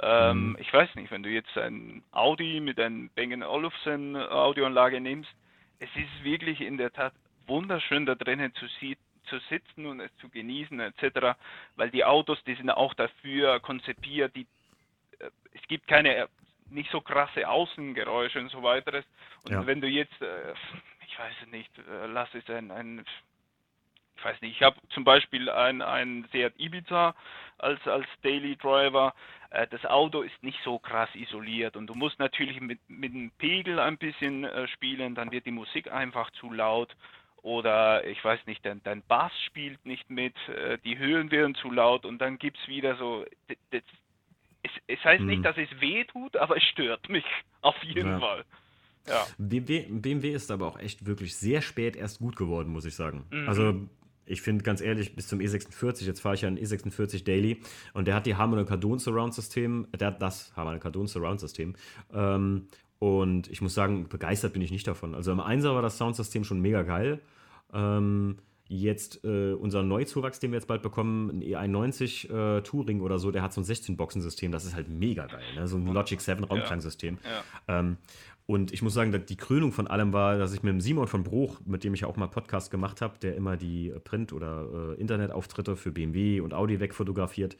Ähm, mhm. Ich weiß nicht, wenn du jetzt ein Audi mit einem Bang Olufsen Audioanlage nimmst, es ist wirklich in der Tat wunderschön da drinnen zu, zu sitzen und es zu genießen etc., weil die Autos, die sind auch dafür konzipiert, die, äh, es gibt keine nicht so krasse Außengeräusche und so weiteres. Und ja. wenn du jetzt, äh, ich weiß nicht, äh, lass es ein, ein ich weiß nicht, ich habe zum Beispiel ein, ein Seat Ibiza als, als Daily Driver. Äh, das Auto ist nicht so krass isoliert und du musst natürlich mit, mit dem Pegel ein bisschen äh, spielen, dann wird die Musik einfach zu laut oder ich weiß nicht, dein, dein Bass spielt nicht mit, äh, die Höhen werden zu laut und dann gibt es wieder so, das, es, es heißt hm. nicht, dass es weh tut, aber es stört mich auf jeden ja. Fall.
Ja. BMW, BMW, ist aber auch echt wirklich sehr spät erst gut geworden, muss ich sagen. Mhm. Also ich finde ganz ehrlich, bis zum E46, jetzt fahre ich ja ein E46 Daily und der hat die Harman Kardon Surround System, der hat das Harman Kardon Surround System. Ähm, und ich muss sagen, begeistert bin ich nicht davon. Also im 1er war das Soundsystem schon mega geil. Ähm, jetzt äh, unser Neuzuwachs, den wir jetzt bald bekommen, ein E91 äh, Touring oder so, der hat so ein 16-Boxen-System, das ist halt mega geil, ne? so ein Logic 7 Raumklangsystem. Ja. Ja. Ähm, und ich muss sagen, die Krönung von allem war, dass ich mit dem Simon von Bruch, mit dem ich ja auch mal Podcast gemacht habe, der immer die Print- oder äh, Internetauftritte für BMW und Audi wegfotografiert,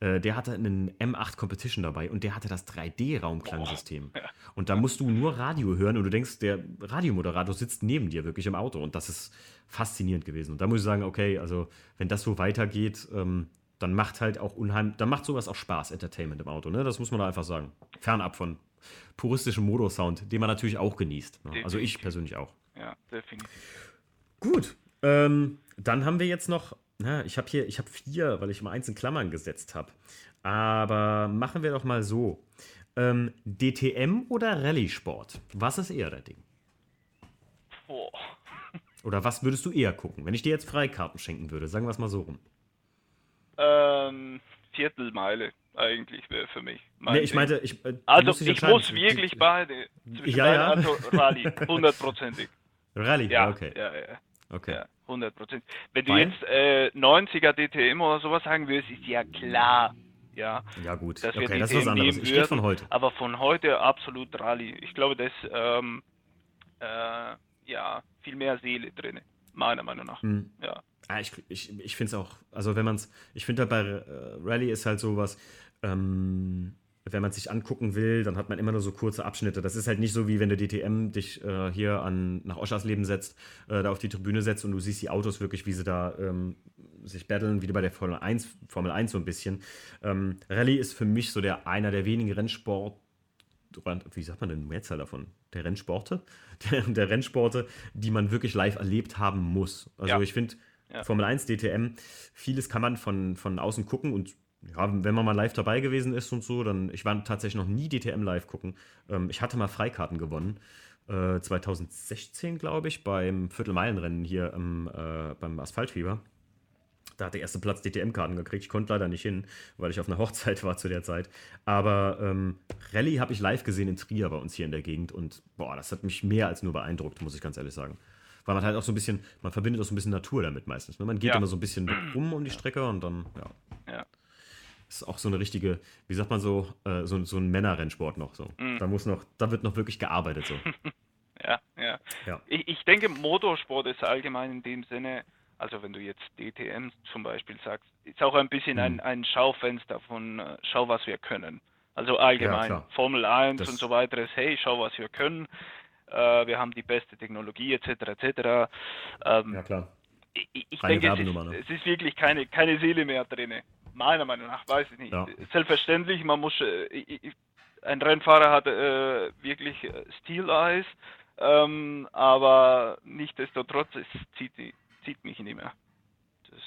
äh, der hatte einen M8 Competition dabei und der hatte das 3D-Raumklangsystem. Oh, ja. Und da musst du nur Radio hören und du denkst, der Radiomoderator sitzt neben dir wirklich im Auto und das ist faszinierend gewesen. Und da muss ich sagen, okay, also wenn das so weitergeht, ähm, dann macht halt auch unheimlich, dann macht sowas auch Spaß, Entertainment im Auto, ne? Das muss man da einfach sagen. Fernab von puristischem Modo-Sound, den man natürlich auch genießt. Ne? Also ich persönlich auch.
Ja, definitiv.
Gut, ähm, dann haben wir jetzt noch, na, ich habe hier, ich habe vier, weil ich immer eins in Klammern gesetzt habe. Aber machen wir doch mal so. Ähm, DTM oder Rallye-Sport? Was ist eher dein Ding? Boah. Oder was würdest du eher gucken, wenn ich dir jetzt Freikarten schenken würde? Sagen wir es mal so rum.
Ähm, Viertelmeile eigentlich wäre für mich.
Nee, ich meinte, ich,
äh, also muss ich muss wirklich beide.
Ja, ja.
Also Rallye, hundertprozentig.
Rallye,
ja,
okay.
Ja, ja.
Okay. Ja,
100 Wenn du Fein? jetzt äh, 90er DTM oder sowas sagen würdest, ist ja klar. Ja,
ja gut.
Dass
okay,
wir
das ist was anderes. Ich rede von heute.
Aber von heute absolut Rallye. Ich glaube, da ist ähm, äh, ja, viel mehr Seele drin, meiner Meinung nach.
Hm.
Ja.
Ah, ich ich, ich finde es auch, also wenn man es, ich finde halt bei äh, Rallye ist halt sowas, ähm, wenn man sich angucken will, dann hat man immer nur so kurze Abschnitte. Das ist halt nicht so, wie wenn der DTM dich äh, hier an, nach Oschersleben setzt, äh, da auf die Tribüne setzt und du siehst die Autos wirklich, wie sie da ähm, sich battlen, wie bei der Formel 1, Formel 1 so ein bisschen. Ähm, Rallye ist für mich so der einer der wenigen Rennsport, wie sagt man denn Mehrzahl davon? Der Rennsporte? Der, der, Rennsporte, die man wirklich live erlebt haben muss. Also ja. ich finde, ja. Formel 1, DTM, vieles kann man von, von außen gucken und ja, wenn man mal live dabei gewesen ist und so, dann, ich war tatsächlich noch nie DTM live gucken. Ähm, ich hatte mal Freikarten gewonnen. Äh, 2016, glaube ich, beim Viertelmeilenrennen hier ähm, äh, beim Asphaltfieber. Da hat der erste Platz DTM-Karten gekriegt. Ich konnte leider nicht hin, weil ich auf einer Hochzeit war zu der Zeit. Aber ähm, Rallye habe ich live gesehen in Trier bei uns hier in der Gegend. Und boah, das hat mich mehr als nur beeindruckt, muss ich ganz ehrlich sagen. Weil man halt auch so ein bisschen, man verbindet auch so ein bisschen Natur damit meistens. Ne? Man geht ja. immer so ein bisschen rum um die Strecke und dann, ja.
Ja
ist auch so eine richtige, wie sagt man so, äh, so, so ein Männerrennsport noch. So. Mm. Da muss noch, da wird noch wirklich gearbeitet. So.
ja, ja. ja. Ich, ich denke, Motorsport ist allgemein in dem Sinne, also wenn du jetzt DTM zum Beispiel sagst, ist auch ein bisschen mm. ein, ein Schaufenster von äh, schau, was wir können. Also allgemein, ja, Formel 1 das und so weiter ist, hey, schau, was wir können. Äh, wir haben die beste Technologie etc. etc.
Ähm, ja, klar.
Ich, ich denke, es ist, ne? es ist, wirklich keine, keine Seele mehr drin meiner Meinung nach, weiß ich nicht. Ja. Selbstverständlich, man muss, äh, ein Rennfahrer hat äh, wirklich äh, Steel Eyes, ähm, aber nichtsdestotrotz, es zieht, zieht mich nicht mehr.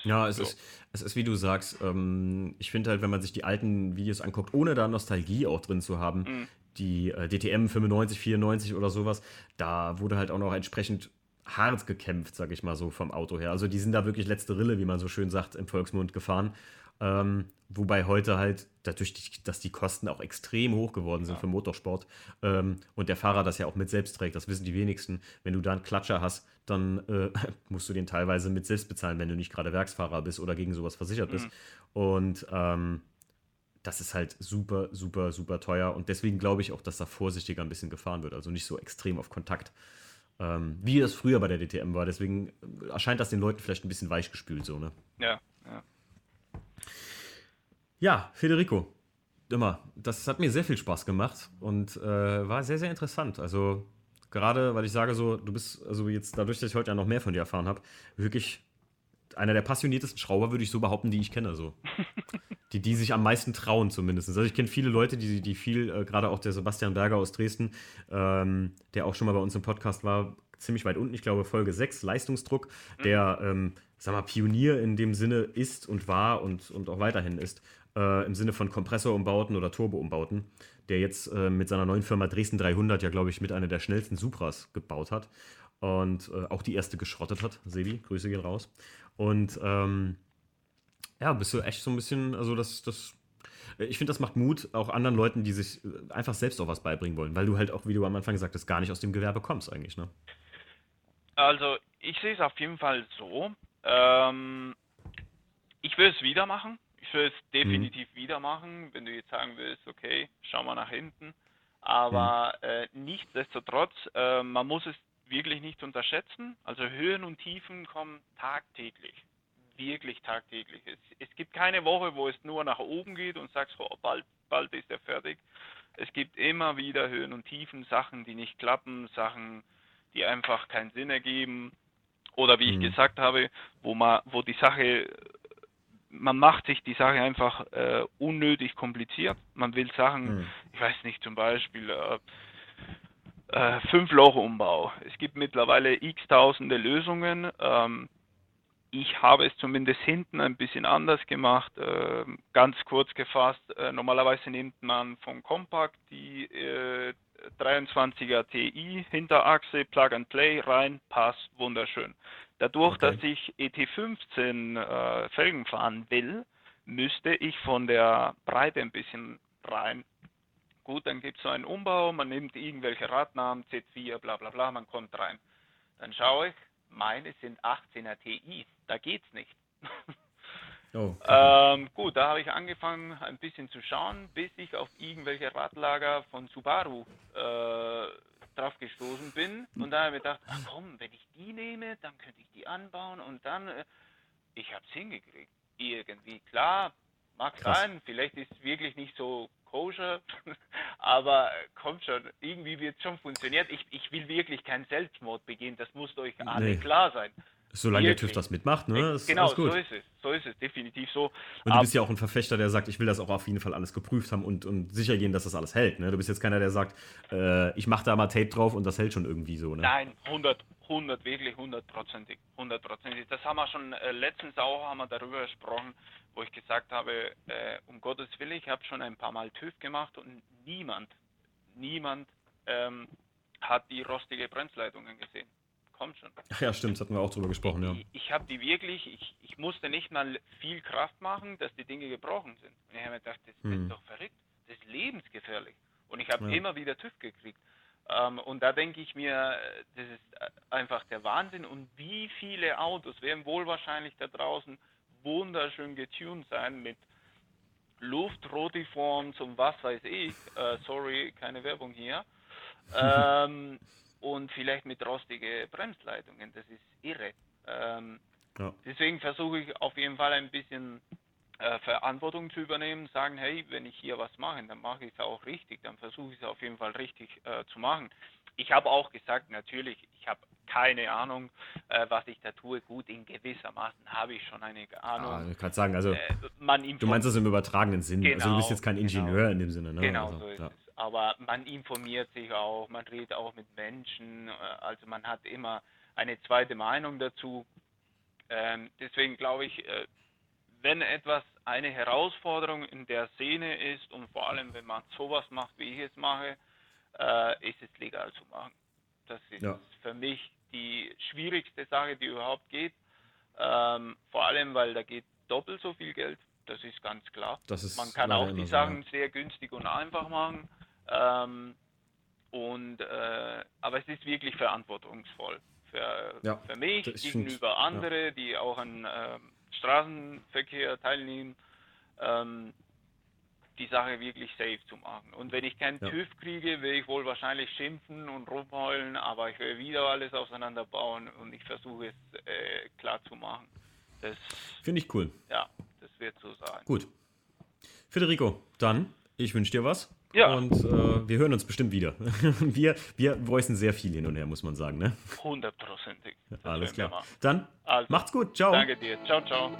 Ja, es, so. ist, es ist wie du sagst, ähm, ich finde halt, wenn man sich die alten Videos anguckt, ohne da Nostalgie auch drin zu haben, mhm. die äh, DTM 95, 94 oder sowas, da wurde halt auch noch entsprechend hart gekämpft, sag ich mal so, vom Auto her. Also die sind da wirklich letzte Rille, wie man so schön sagt, im Volksmund gefahren. Ähm, wobei heute halt, dadurch, dass die Kosten auch extrem hoch geworden sind ja. für Motorsport ähm, und der Fahrer das ja auch mit selbst trägt, das wissen die wenigsten. Wenn du da einen Klatscher hast, dann äh, musst du den teilweise mit selbst bezahlen, wenn du nicht gerade Werksfahrer bist oder gegen sowas versichert bist. Mhm. Und ähm, das ist halt super, super, super teuer. Und deswegen glaube ich auch, dass da vorsichtiger ein bisschen gefahren wird. Also nicht so extrem auf Kontakt, ähm, wie es früher bei der DTM war. Deswegen erscheint das den Leuten vielleicht ein bisschen weichgespült so, ne?
Ja, ja.
Ja, Federico, immer. Das hat mir sehr viel Spaß gemacht und äh, war sehr, sehr interessant. Also gerade, weil ich sage so, du bist, also jetzt dadurch, dass ich heute ja noch mehr von dir erfahren habe, wirklich einer der passioniertesten Schrauber, würde ich so behaupten, die ich kenne. So. die, die sich am meisten trauen zumindest. Also ich kenne viele Leute, die, die viel, äh, gerade auch der Sebastian Berger aus Dresden, ähm, der auch schon mal bei uns im Podcast war, ziemlich weit unten, ich glaube Folge 6, Leistungsdruck, mhm. der, ähm, sag mal, Pionier in dem Sinne ist und war und, und auch weiterhin ist äh, im Sinne von Kompressorumbauten oder Turboumbauten, der jetzt äh, mit seiner neuen Firma Dresden 300 ja, glaube ich, mit einer der schnellsten Supras gebaut hat und äh, auch die erste geschrottet hat. Sebi, Grüße gehen raus. Und ähm, ja, bist du echt so ein bisschen, also das, das ich finde, das macht Mut auch anderen Leuten, die sich äh, einfach selbst auch was beibringen wollen, weil du halt auch, wie du am Anfang gesagt hast, gar nicht aus dem Gewerbe kommst eigentlich, ne?
Also, ich sehe es auf jeden Fall so, Ähm, ich will es wieder machen. Es definitiv mhm. wieder machen, wenn du jetzt sagen willst, okay, schau mal nach hinten. Aber mhm. äh, nichtsdestotrotz, äh, man muss es wirklich nicht unterschätzen. Also Höhen und Tiefen kommen tagtäglich. Wirklich tagtäglich. Es, es gibt keine Woche, wo es nur nach oben geht und sagst, oh, bald, bald ist er fertig. Es gibt immer wieder Höhen und Tiefen, Sachen, die nicht klappen, Sachen, die einfach keinen Sinn ergeben. Oder wie mhm. ich gesagt habe, wo man, wo die Sache man macht sich die Sache einfach äh, unnötig kompliziert. Man will Sachen, mhm. ich weiß nicht, zum Beispiel äh, äh, Fünf-Loch-Umbau. Es gibt mittlerweile x tausende Lösungen. Ähm, ich habe es zumindest hinten ein bisschen anders gemacht. Äh, ganz kurz gefasst, äh, normalerweise nimmt man von Compact die 23er äh, TI Hinterachse, Plug and Play rein, passt wunderschön. Dadurch, okay. dass ich ET15 äh, Felgen fahren will, müsste ich von der Breite ein bisschen rein. Gut, dann gibt es so einen Umbau, man nimmt irgendwelche Radnamen, Z4, bla bla bla, man kommt rein. Dann schaue ich, meine sind 18er TI, da geht's nicht. Oh, okay. ähm, gut, da habe ich angefangen ein bisschen zu schauen, bis ich auf irgendwelche Radlager von Subaru äh, drauf gestoßen bin. Und da habe ich gedacht, ach komm, wenn ich die nehme, dann könnte ich die anbauen und dann, äh, ich habe es hingekriegt. Irgendwie, klar, mag Krass. sein, vielleicht ist es wirklich nicht so koscher, aber äh, kommt schon, irgendwie wird es schon funktionieren. Ich, ich will wirklich keinen Selbstmord begehen, das muss euch alle nee. klar sein.
Solange der TÜV das mitmacht, ne?
Ist genau, so ist es. So ist es, definitiv so.
Und du bist ja auch ein Verfechter, der sagt, ich will das auch auf jeden Fall alles geprüft haben und, und sicher gehen, dass das alles hält. Ne? Du bist jetzt keiner, der sagt, äh, ich mache da mal Tape drauf und das hält schon irgendwie so. Ne?
Nein, 100, 100, wirklich hundertprozentig. Hundertprozentig. Das haben wir schon äh, letztens auch haben wir darüber gesprochen, wo ich gesagt habe, äh, um Gottes Willen, ich habe schon ein paar Mal TÜV gemacht und niemand, niemand ähm, hat die rostige Bremsleitungen gesehen kommt schon.
Ach ja, stimmt, das hatten wir auch drüber gesprochen, ja.
Ich, ich habe die wirklich, ich, ich musste nicht mal viel Kraft machen, dass die Dinge gebrochen sind. Und ich habe mir gedacht, das hm. ist doch verrückt, das ist lebensgefährlich. Und ich habe ja. immer wieder TÜV gekriegt. Ähm, und da denke ich mir, das ist einfach der Wahnsinn. Und wie viele Autos werden wohl wahrscheinlich da draußen wunderschön getuned sein mit Luftrotiforms und was weiß ich. Äh, sorry, keine Werbung hier. ähm, und vielleicht mit rostige Bremsleitungen. Das ist irre. Ähm, ja. Deswegen versuche ich auf jeden Fall ein bisschen äh, Verantwortung zu übernehmen, sagen, hey, wenn ich hier was mache, dann mache ich es auch richtig, dann versuche ich es auf jeden Fall richtig äh, zu machen. Ich habe auch gesagt, natürlich, ich habe keine Ahnung, äh, was ich da tue. Gut, in gewisser Maßen habe ich schon eine Ahnung. Ja,
ich kann sagen, also äh, du meinst das im übertragenen Sinn. Genau, also du bist jetzt kein genau. Ingenieur
genau,
in dem Sinne. Ne?
Genau,
also,
so ist ja. es aber man informiert sich auch, man redet auch mit Menschen, äh, also man hat immer eine zweite Meinung dazu. Ähm, deswegen glaube ich, äh, wenn etwas eine Herausforderung in der Szene ist und vor allem, wenn man sowas macht, wie ich es mache, äh, ist es legal zu machen. Das ist ja. für mich die schwierigste Sache, die überhaupt geht. Ähm, vor allem, weil da geht doppelt so viel Geld. Das ist ganz klar. Ist man kann auch die Sachen sehr günstig und einfach machen. Ähm, und, äh, aber es ist wirklich verantwortungsvoll für, ja, für mich gegenüber anderen, ja. die auch an äh, Straßenverkehr teilnehmen, ähm, die Sache wirklich safe zu machen. Und wenn ich keinen ja. TÜV kriege, will ich wohl wahrscheinlich schimpfen und rumheulen, aber ich will wieder alles auseinanderbauen und ich versuche es äh, klar zu machen.
Finde ich cool.
Ja, das wird so sein.
Gut. Federico, dann, ich wünsche dir was.
Ja.
Und äh, wir hören uns bestimmt wieder. wir, wir voicen sehr viel hin und her, muss man sagen, ne?
Hundertprozentig.
Alles klar. Dann also, macht's gut. Ciao.
Danke dir. Ciao, ciao.